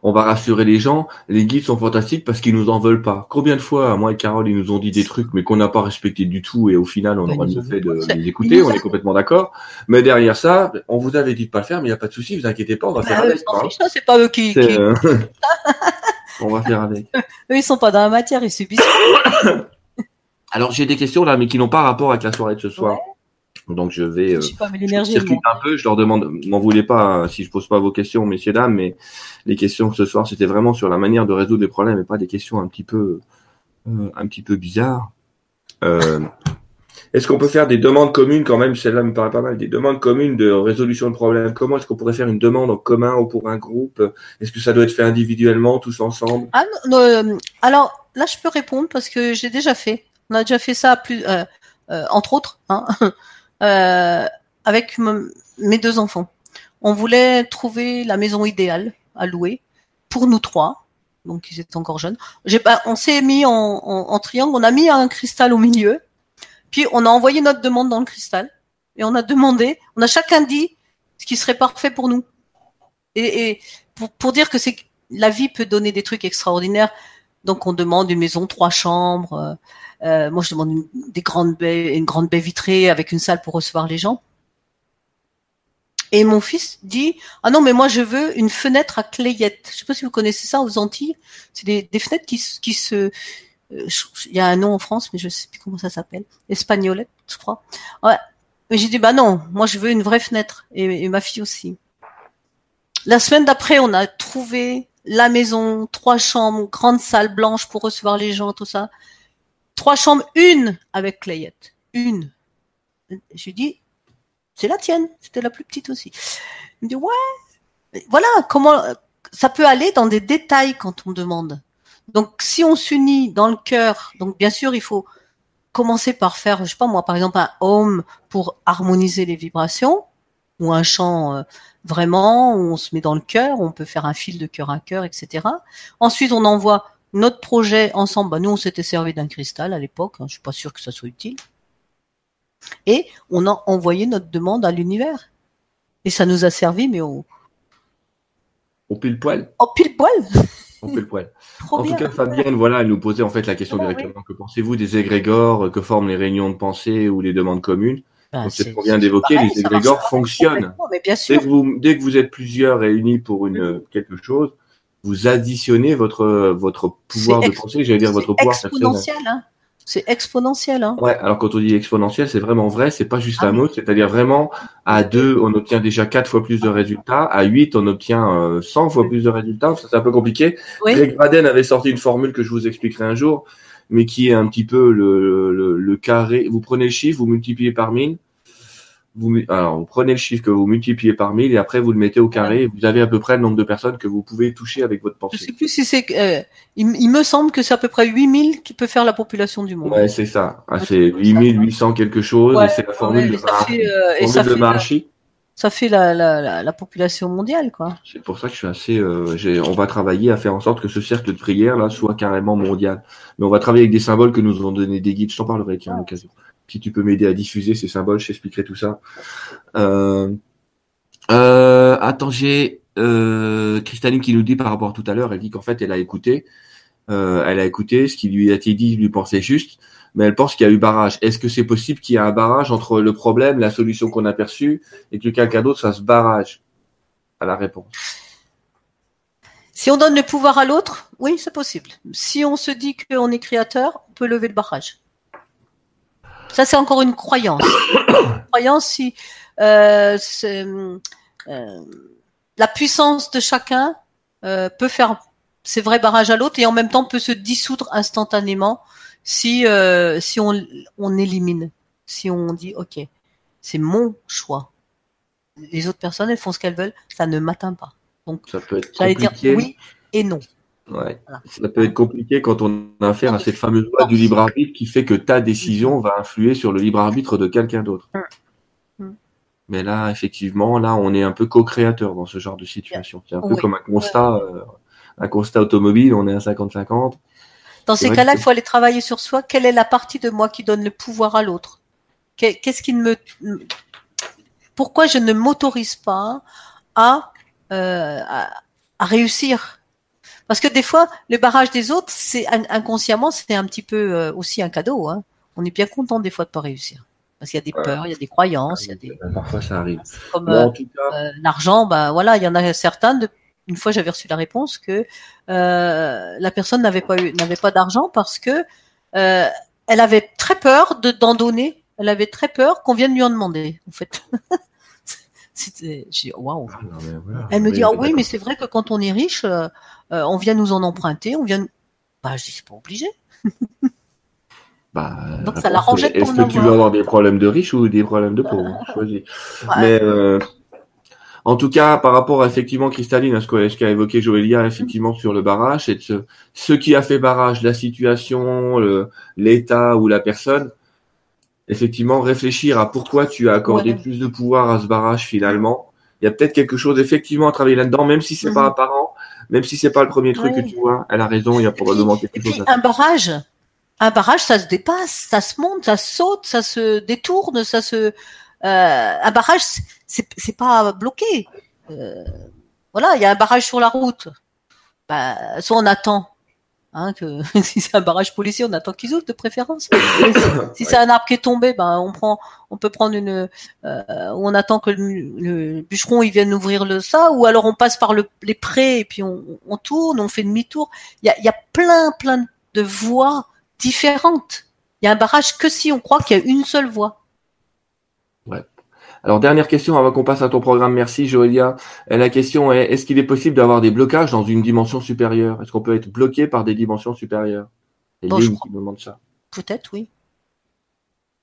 on va rassurer les gens. Les guides sont fantastiques parce qu'ils nous en veulent pas. Combien de fois, moi et Carole, ils nous ont dit des trucs, mais qu'on n'a pas respecté du tout, et au final, on aurait mieux fait de les écouter. On est complètement d'accord. Mais derrière ça, on vous avait dit de pas le faire, mais il n'y a pas de souci, vous inquiétez pas, on va bah faire avec. Ça, c'est pas eux qui. Euh, on va faire avec. eux, ils sont pas dans la matière, ils subissent. Alors j'ai des questions là, mais qui n'ont pas rapport avec la soirée de ce soir. Donc je vais euh, un peu. Je leur demande, m'en voulez pas hein, si je pose pas vos questions, messieurs dames, mais les questions ce soir c'était vraiment sur la manière de résoudre les problèmes et pas des questions un petit peu, euh, un petit peu bizarres. Euh, est-ce qu'on peut faire des demandes communes quand même? Celle-là me paraît pas mal. Des demandes communes de résolution de problèmes. Comment est-ce qu'on pourrait faire une demande en commun ou pour un groupe? Est-ce que ça doit être fait individuellement, tous ensemble? Ah, euh, Alors là, je peux répondre parce que j'ai déjà fait. On a déjà fait ça plus, euh, euh, entre autres. Hein avec mes deux enfants. On voulait trouver la maison idéale à louer pour nous trois. Donc ils étaient encore jeunes. on s'est mis en, triangle, on a mis un cristal au milieu, puis on a envoyé notre demande dans le cristal et on a demandé, on a chacun dit ce qui serait parfait pour nous. Et, pour, pour, dire que c'est la vie peut donner des trucs extraordinaires. Donc on demande une maison trois chambres, euh, euh, moi, je demande une, des grandes baies, une grande baie vitrée avec une salle pour recevoir les gens. Et mon fils dit ah non mais moi je veux une fenêtre à clayette. Je sais pas si vous connaissez ça aux Antilles. C'est des, des, fenêtres qui, qui se euh, il y a un nom en France mais je sais plus comment ça s'appelle. Espagnolette, je crois. Ouais. Mais j'ai dit bah non, moi je veux une vraie fenêtre et, et ma fille aussi. La semaine d'après, on a trouvé la maison, trois chambres, grande salle blanche pour recevoir les gens, tout ça trois chambres, une avec Clayette. Une. Je lui dis, c'est la tienne. C'était la plus petite aussi. Il me dit, ouais. Voilà comment ça peut aller dans des détails quand on demande. Donc, si on s'unit dans le cœur, donc bien sûr, il faut commencer par faire, je sais pas moi, par exemple, un home pour harmoniser les vibrations ou un chant euh, vraiment où on se met dans le cœur, on peut faire un fil de cœur à cœur, etc. Ensuite, on envoie notre projet ensemble, bah, nous on s'était servi d'un cristal à l'époque, hein, je suis pas sûr que ça soit utile. Et on a envoyé notre demande à l'univers. Et ça nous a servi, mais au... Au pile poil. Au pile poil. Au pile poil. en tout cas, Fabienne, voilà, elle nous posait en fait la question directement. Que pensez-vous des égrégores que forment les réunions de pensée ou les demandes communes? Bah, C'est ce qu'on vient d'évoquer, les égrégores fonctionnent. Mais bien sûr. Dès, que vous, dès que vous êtes plusieurs réunis pour une quelque chose, vous additionnez votre votre pouvoir de pensée, j'allais dire votre pouvoir exponentiel. Hein C'est exponentiel. Hein. Ouais, alors quand on dit exponentiel, c'est vraiment vrai, c'est pas juste un mot, c'est-à-dire vraiment à 2, on obtient déjà 4 fois plus de résultats, à 8, on obtient 100 fois plus de résultats, ça c'est un peu compliqué. Oui. Greg Braden avait sorti une formule que je vous expliquerai un jour, mais qui est un petit peu le, le, le carré. Vous prenez le chiffre, vous multipliez par 1000, vous, alors, vous prenez le chiffre que vous multipliez par 1000 et après vous le mettez au carré. Et vous avez à peu près le nombre de personnes que vous pouvez toucher avec votre pensée. Je sais plus si c'est. Euh, il, me semble que c'est à peu près 8000 qui peut faire la population du monde. Ouais, c'est ça. Ah, c'est 8800 quelque chose. et c'est la formule de, ça fait, euh, ça fait la, la, la, la, population mondiale, quoi. C'est pour ça que je suis assez. Euh, on va travailler à faire en sorte que ce cercle de prière là soit carrément mondial. Mais on va travailler avec des symboles que nous ont donné des guides. Je t'en parlerai tiens à l'occasion si tu peux m'aider à diffuser ces symboles, je t'expliquerai tout ça. Euh, euh, attends, j'ai euh, qui nous dit par rapport à tout à l'heure, elle dit qu'en fait elle a écouté, euh, elle a écouté ce qui lui a été dit, lui pensait juste, mais elle pense qu'il y a eu barrage. Est-ce que c'est possible qu'il y ait un barrage entre le problème, la solution qu'on a perçue, et que quelqu'un d'autre fasse barrage? À la réponse Si on donne le pouvoir à l'autre, oui, c'est possible. Si on se dit qu'on est créateur, on peut lever le barrage. Ça, c'est encore une croyance. une croyance si euh, euh, la puissance de chacun euh, peut faire ses vrais barrages à l'autre et en même temps peut se dissoudre instantanément si euh, si on, on élimine, si on dit ok, c'est mon choix. Les autres personnes elles font ce qu'elles veulent, ça ne m'atteint pas. Donc ça peut être compliqué. dire oui et non. Ouais. Ça peut être compliqué quand on a affaire à cette fameuse loi du libre arbitre qui fait que ta décision va influer sur le libre arbitre de quelqu'un d'autre. Mm. Mm. Mais là, effectivement, là, on est un peu co-créateur dans ce genre de situation. C'est un peu comme un constat, euh, un constat automobile. On est à 50-50. Dans ces cas-là, il faut aller travailler sur soi. Quelle est la partie de moi qui donne le pouvoir à l'autre? Qu'est-ce qui me, pourquoi je ne m'autorise pas à, euh, à, à réussir? Parce que des fois, le barrage des autres, c'est inconsciemment, c'est un petit peu euh, aussi un cadeau. Hein. On est bien content des fois de pas réussir. Parce qu'il y a des peurs, il y a des croyances, il y a des. Parfois, ça arrive. Comme euh, euh, l'argent, ben voilà, il y en a certains. De... Une fois, j'avais reçu la réponse que la personne n'avait pas eu, n'avait pas d'argent parce que elle avait très peur de d'en donner. Elle avait très peur qu'on vienne lui en demander. En fait. Waouh. Ah, elle me dit ah oui, mais c'est vrai que quand on est riche, euh, euh, on vient nous en emprunter, on vient. Bah je dis c'est pas obligé. Bah, Donc ça l'arrangeait Est-ce que tu veux avoir des problèmes de riches ou des problèmes de pauvres? Choisis. Mais euh, en tout cas, par rapport à effectivement Cristaline, à ce qu'a évoqué Joëlia, effectivement sur le barrage, c'est ce, ce qui a fait barrage, la situation, l'état ou la personne, effectivement réfléchir à pourquoi tu as accordé plus de pouvoir à ce barrage finalement. Il y a peut-être quelque chose effectivement à travailler là-dedans, même si c'est pas mhm. apparent, même si c'est pas le premier truc que tu vois. Elle a raison, il y a probablement quelque chose. un barrage, un barrage, ça se dépasse, ça se monte, ça saute, ça se détourne, ça se. Euh, un barrage, c'est c'est pas bloqué. Euh, voilà, il y a un barrage sur la route. Bah, soit on attend Hein, que si c'est un barrage policier, on attend qu'ils ouvrent de préférence. si, c'est un arbre qui est tombé, ben on prend, on peut prendre une, euh, on attend que le, bûcheron il vienne ouvrir le ça, ou alors on passe par le, les prés et puis on, on tourne, on fait demi-tour. Il y a, y a plein, plein de voies différentes. Il y a un barrage que si on croit qu'il y a une seule voie. Alors dernière question avant qu'on passe à ton programme. Merci Joëlia. La question est est-ce qu'il est possible d'avoir des blocages dans une dimension supérieure? Est-ce qu'on peut être bloqué par des dimensions supérieures? Bon, qui me demande ça. Peut-être oui.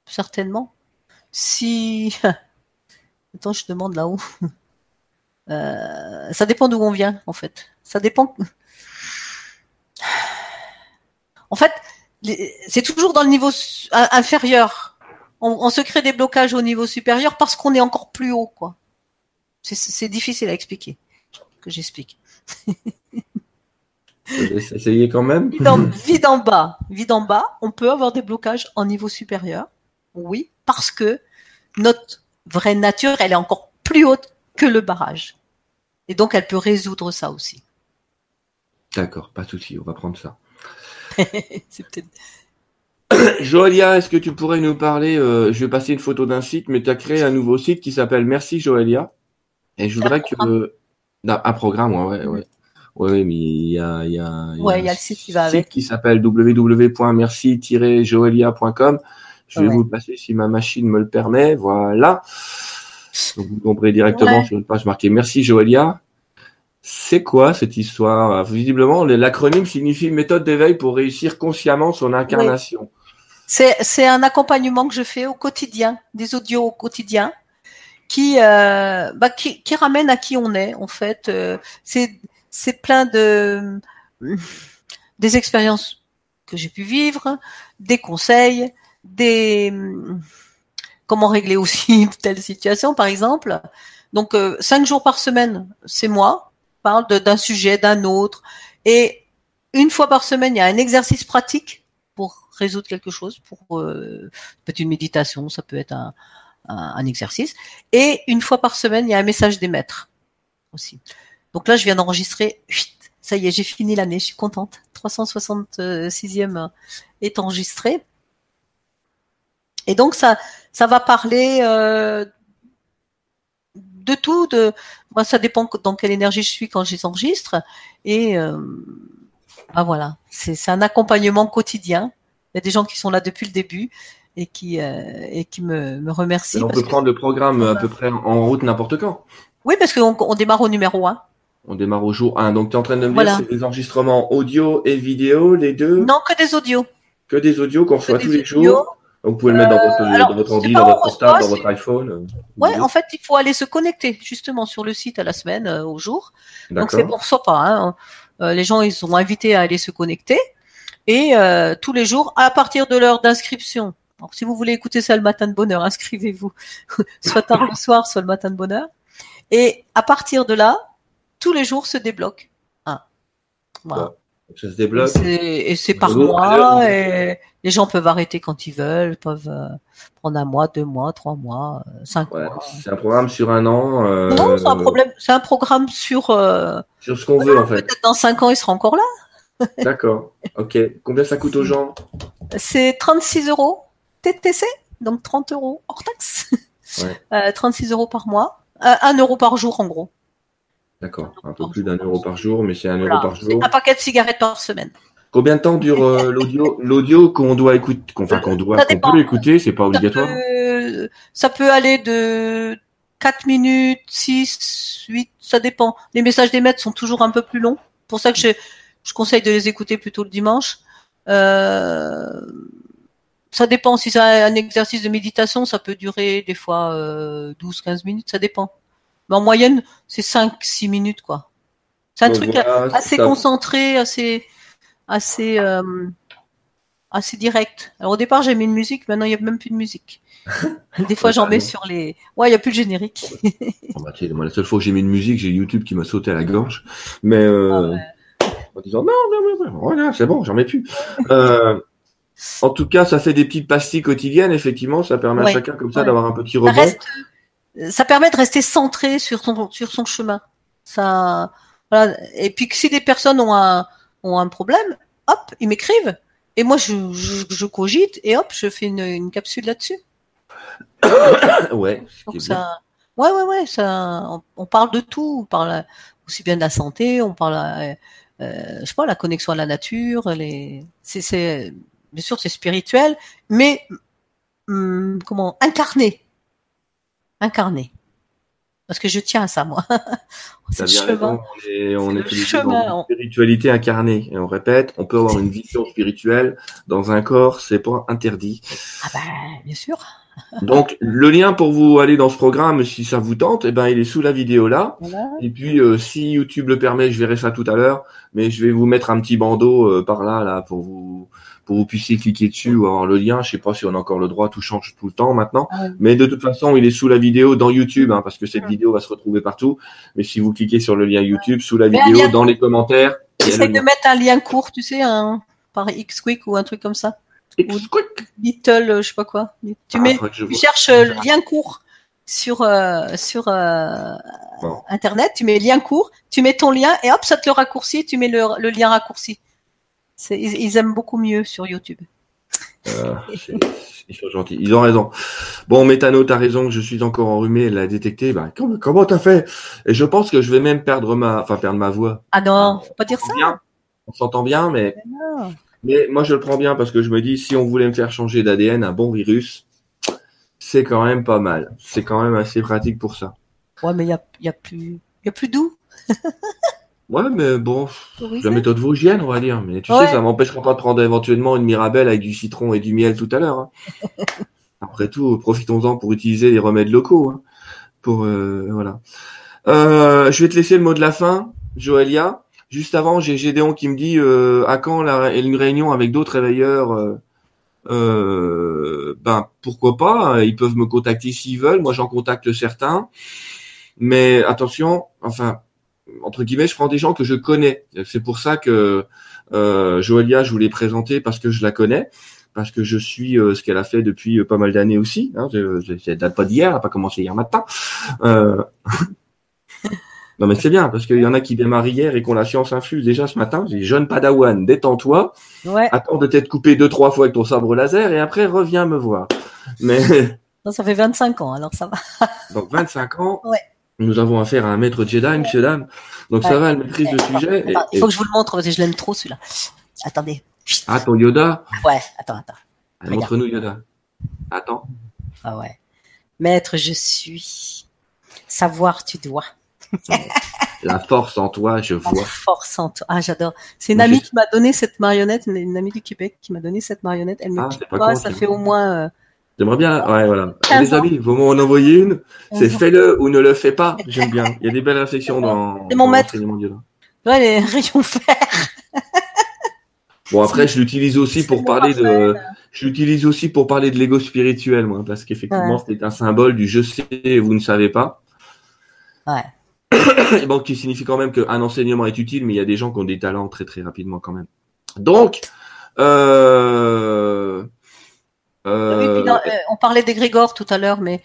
Certainement. Si attends, je demande là-haut. Euh, ça dépend d'où on vient en fait. Ça dépend. En fait, c'est toujours dans le niveau inférieur on, se crée des blocages au niveau supérieur parce qu'on est encore plus haut, quoi. C'est difficile à expliquer, que j'explique. Essayez quand même? Vide en, bas, vide en bas, on peut avoir des blocages en niveau supérieur, oui, parce que notre vraie nature, elle est encore plus haute que le barrage. Et donc, elle peut résoudre ça aussi. D'accord, pas de souci, on va prendre ça. c'est peut-être Joëlia, est-ce que tu pourrais nous parler euh, Je vais passer une photo d'un site, mais tu as créé un nouveau site qui s'appelle Merci Joëlia. Et je voudrais que. un programme, ouais, ouais. Oui, mais il y a, il y a, ouais, il y a le site qui va avec. qui s'appelle www.merci-joelia.com. Je vais vous le passer si ma machine me le permet. Voilà. Donc vous tomberez directement sur une page marquée Merci Joelia. C'est quoi cette histoire? Visiblement, l'acronyme signifie méthode d'éveil pour réussir consciemment son incarnation. C'est un accompagnement que je fais au quotidien, des audios au quotidien, qui euh, bah, qui, qui ramène à qui on est en fait. Euh, c'est plein de des expériences que j'ai pu vivre, des conseils, des comment régler aussi telle situation par exemple. Donc euh, cinq jours par semaine, c'est moi parle d'un sujet, d'un autre, et une fois par semaine, il y a un exercice pratique résoudre quelque chose, pour euh, peut-être une méditation, ça peut être un, exercice. Et une fois par semaine, il y a un message des maîtres aussi. Donc là, je viens d'enregistrer. Ça y est, j'ai fini l'année, je suis contente. 366e est enregistré. Et donc ça, ça va parler euh, de tout. De moi, ça dépend dans quelle énergie je suis quand je les enregistre. Et bah voilà, c'est un accompagnement quotidien. Il y a des gens qui sont là depuis le début et qui euh, et qui me, me remercie. on peut prendre le programme à peu près en route n'importe quand. Oui, parce qu'on on démarre au numéro 1. On démarre au jour 1. Donc tu es en train de me dire c'est des enregistrements audio et vidéo, les deux? Non, que des audios. Que des audios qu'on reçoit tous les jours. Donc, vous pouvez le mettre dans votre, euh, dans votre ordi, dans votre portable, dans votre iPhone. Euh, ouais, en fait, il faut aller se connecter justement sur le site à la semaine, au jour. Donc c'est pour ça pas. Hein. les gens, ils sont invités à aller se connecter. Et tous les jours, à partir de l'heure d'inscription, donc, si vous voulez écouter ça le matin de bonheur, inscrivez-vous, soit tard le soir, soit le matin de bonheur. Et à partir de là, tous les jours se débloquent. Ah. Voilà. ça se débloque. Et c'est par mois. Et les gens peuvent arrêter quand ils veulent, peuvent euh, prendre un mois, deux mois, trois mois, euh, cinq mois. C'est un programme sur un an. Euh... Non, c'est un problème. C'est un programme sur. Euh... Sur ce qu'on veut en fait. Peut-être dans cinq ans, il sera encore là. D'accord. Ok. Combien ça coûte aux gens? C'est 36 euros. TTC, donc 30 euros hors taxe, ouais. 36 euh, euros par mois, euh, 1 euro par jour en gros. D'accord, un peu plus d'un euro par jour, mais c'est un euro par jour. Un paquet de cigarettes par semaine. Combien de temps dure euh, l'audio L'audio qu'on doit écouter, enfin qu'on doit, qu'on peut écouter, c'est pas obligatoire? Ça peut, ça peut, aller de 4 minutes, 6, 8, ça dépend. Les messages des maîtres sont toujours un peu plus longs. Pour ça que je, je conseille de les écouter plutôt le dimanche. Euh, ça dépend. Si c'est un exercice de méditation, ça peut durer des fois euh, 12-15 minutes, ça dépend. Mais en moyenne, c'est 5-6 minutes, quoi. C'est un truc assez concentré, assez, assez, euh, assez direct. Alors au départ, j'ai mis une musique, maintenant il n'y a même plus de musique. Des fois, j'en mets sur les. Ouais, il n'y a plus de générique. bah, moi, la seule fois que j'ai mis une musique, j'ai YouTube qui m'a sauté à la gorge. Mais euh, ah en disant non, non, non, voilà, c'est bon, j'en mets plus. Euh, en tout cas, ça fait des petites pastilles quotidiennes, effectivement. Ça permet à chacun comme ça d'avoir un petit rebond. Ça, permet de rester centré sur son, sur son chemin. Ça, voilà. Et puis que si des personnes ont un, ont un problème, hop, ils m'écrivent. Et moi, je, je, cogite et hop, je fais une, une capsule là-dessus. ouais. ça, ouais, ouais, ouais. Ça, on, parle de tout. On parle aussi bien de la santé. On parle, euh, je sais pas, la connexion à la nature. Les, c'est, bien sûr c'est spirituel, mais hum, comment incarné, incarné. Parce que je tiens à ça, moi. c'est chemin. On est, on est dans une spiritualité incarnée. Et on répète, on peut avoir une vision spirituelle dans un corps, c'est pas interdit. Ah ben, bien sûr. Donc le lien pour vous aller dans ce programme, si ça vous tente, eh ben il est sous la vidéo là. Et puis euh, si YouTube le permet, je verrai ça tout à l'heure, mais je vais vous mettre un petit bandeau euh, par là là pour vous pour vous puissiez cliquer dessus ou avoir le lien. Je sais pas si on a encore le droit, tout change tout le temps maintenant. Ah mais de toute façon, il est sous la vidéo dans YouTube, hein, parce que cette vidéo va se retrouver partout. Mais si vous cliquez sur le lien YouTube, sous la vidéo, dans les commentaires. Essaye de mettre un lien court, tu sais, un, par Xquick ou un truc comme ça. Little, euh, je sais pas quoi. Tu, ah, mets, tu cherches euh, lien court sur euh, sur internet, tu mets lien court, tu mets ton lien et hop ça te le raccourcit, tu mets le, le lien raccourci ils, aiment beaucoup mieux sur YouTube. Euh, ils sont gentils. Ils ont raison. Bon, Méthano, t'as raison, je suis encore enrhumé, elle l'a détecté. Bah, comment, comment t'as fait? Et je pense que je vais même perdre ma, enfin, perdre ma voix. Ah non, faut pas dire ça. Bien. On s'entend bien, mais, mais moi, je le prends bien parce que je me dis, si on voulait me faire changer d'ADN, un bon virus, c'est quand même pas mal. C'est quand même assez pratique pour ça. Ouais, mais il y a, y a plus, y a plus doux. Ouais, mais bon, la méthode vosgienne, on va dire. Mais tu sais, ça m'empêchera pas de prendre éventuellement une Mirabelle avec du citron et du miel tout à l'heure. Hein. Après tout, profitons-en pour utiliser les remèdes locaux. Hein. Pour euh, voilà. Euh, je vais te laisser le mot de la fin, Joëlia. Juste avant, j'ai Gédéon qui me dit euh, à quand la, une réunion avec d'autres réveilleurs. Euh, euh, ben pourquoi pas Ils peuvent me contacter s'ils veulent. Moi, j'en contacte certains. Mais attention, enfin, entre guillemets, je prends des gens que je connais. C'est pour ça que euh, Joëlia, je voulais présenter parce que je la connais, parce que je suis euh, ce qu'elle a fait depuis pas mal d'années aussi. Hein, je, date pas d'hier, elle n'a pas commencé hier matin. non mais c'est bien parce qu'il y en a qui démarrent hier et qu'on la science infuse déjà ce matin. J'ai jeune Padawan, détends-toi. Ouais. Attends de t'être coupé deux trois fois avec ton sabre laser et après reviens me voir. Mais non, ça fait 25 ans, alors ça va. Donc 25 ans. Ouais. Nous avons affaire à un maître Jedi, monsieur dame. Donc ça va, elle maîtrise le sujet. il faut que je vous le montre parce que je l'aime trop celui-là. Attendez. Ah, ton Yoda Ouais, attends, attends. Montre-nous Yoda. Attends. Ah ouais. Maître, je suis. Savoir, tu dois. La force en toi, je vois. La force en toi. Ah, j'adore. C'est une amie qui m'a donné cette marionnette, une amie du Québec qui m'a donné cette marionnette. Elle me ah, pas, ça fait au moins euh, J'aimerais bien, ouais, voilà. Les amis, vous m'en envoyer une. C'est fais-le ou ne le fais pas. J'aime bien. Il y a des belles réflexions dans, C'est mon maître. Ouais, les rayons fer. bon, après, je l'utilise aussi pour parler de, je l'utilise aussi pour parler de l'ego spirituel, moi, parce qu'effectivement, c'est un symbole du je sais et vous ne savez pas. Ouais. bon, qui signifie quand même qu'un enseignement est utile, mais il y a des gens qui ont des talents très très rapidement quand même. Donc, euh, euh, euh, on parlait d'égrégore tout à l'heure, mais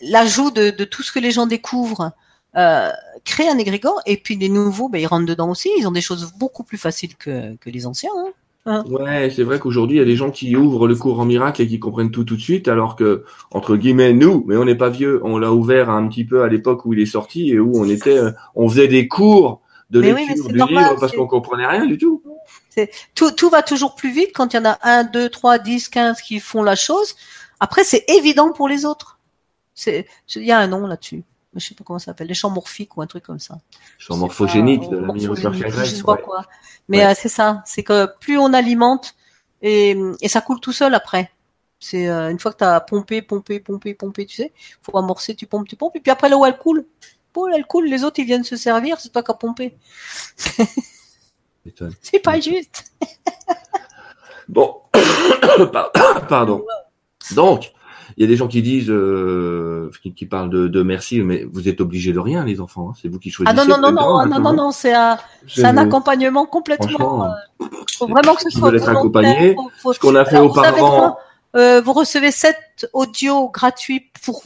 l'ajout de, tout ce que les gens découvrent crée un égrégore, et puis les nouveaux, ben, ils rentrent dedans aussi. Ils ont des choses beaucoup plus faciles que, les anciens. Hein. Hein. Ouais, c'est vrai qu'aujourd'hui, il y a des gens qui ouvrent le cours en miracle et qui comprennent tout tout de suite, alors que, entre guillemets, nous, mais on n'est pas vieux, on l'a ouvert un petit peu à l'époque où il est sorti et où on était, on faisait des cours de lecture du livre parce qu'on comprenait rien du tout. Tout, tout va toujours plus vite quand il y en a un, deux, trois, dix, quinze qui font la chose. Après, c'est évident pour les autres. C'est, il y a un nom là-dessus. Je sais pas comment ça s'appelle, les champs morphiques ou un truc comme ça. Champs morphogéniques de la Je sais pas quoi. Mais euh, c'est ça, c'est que plus on alimente et, et ça coule tout seul après. C'est euh, une fois que tu as pompé, pompé, pompé, pompé, tu sais, faut amorcer, tu pompes, tu pompes, et puis après l'eau elle coule. Elle coule, les autres ils viennent se servir, c'est toi qui as pompé. C'est pas juste. bon, pardon. Donc, il y a des gens qui disent, euh, qui, parlent de, merci, mais vous êtes obligés de rien, les enfants. Hein. C'est vous qui choisissez. Ah non non non non non non non, c'est un, c'est un accompagnement complètement. Euh, faut vraiment que ce soit. être accompagné. Ce qu'on a fait auparavant. Euh, vous recevez sept audios gratuits pour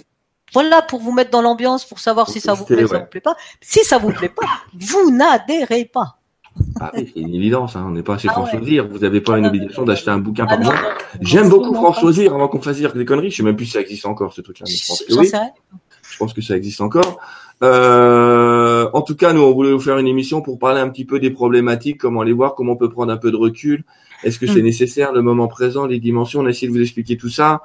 voilà pour vous mettre dans l'ambiance pour savoir si ça vous plaît, ça vous plaît pas. Si ça vous plaît pas, vous n'adhérez pas. Ah oui, c'est une évidence, hein. on n'est pas chez ah François Vous n'avez pas une obligation d'acheter un bouquin par ah mois. J'aime beaucoup François Zir avant qu'on fasse dire des conneries. Je sais même plus si ça existe encore, ce truc-là. Je pense que oui. Je pense que ça existe encore. Euh, en tout cas, nous, on voulait vous faire une émission pour parler un petit peu des problématiques, comment les voir, comment on peut prendre un peu de recul. Est-ce que c'est mm. nécessaire, le moment présent, les dimensions? On a essayé de vous expliquer tout ça.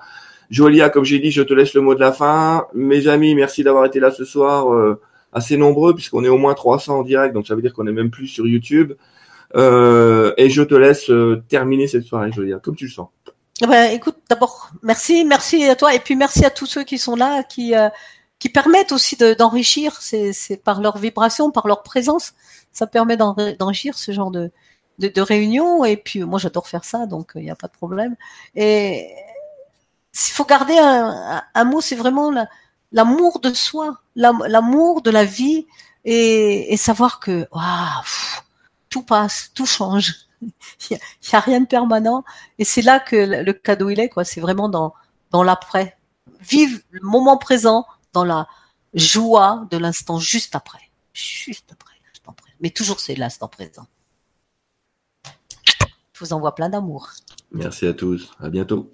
Jolia, comme j'ai dit, je te laisse le mot de la fin. Mes amis, merci d'avoir été là ce soir. Euh, assez nombreux puisqu'on est au moins 300 en direct, donc ça veut dire qu'on est même plus sur YouTube. Euh, et je te laisse euh, terminer cette soirée, Julia, comme tu le sens. Eh ben, écoute, d'abord, merci, merci à toi, et puis merci à tous ceux qui sont là, qui euh, qui permettent aussi d'enrichir, c'est par leur vibration, par leur présence, ça permet d'enrichir ce genre de, de, réunion. Et puis moi, j'adore faire ça, donc il n'y a pas de problème. Et s'il faut garder un, mot, c'est vraiment la, l'amour de soi, l'amour de la vie et, savoir que tout passe, tout change. Il y, a, rien de permanent et c'est là que le cadeau il est quoi. C'est vraiment dans dans l'après. Vive le moment présent dans la joie de l'instant juste après, juste après l'instant présent. Mais toujours c'est l'instant présent. Je vous envoie plein d'amour. Merci à tous. À bientôt.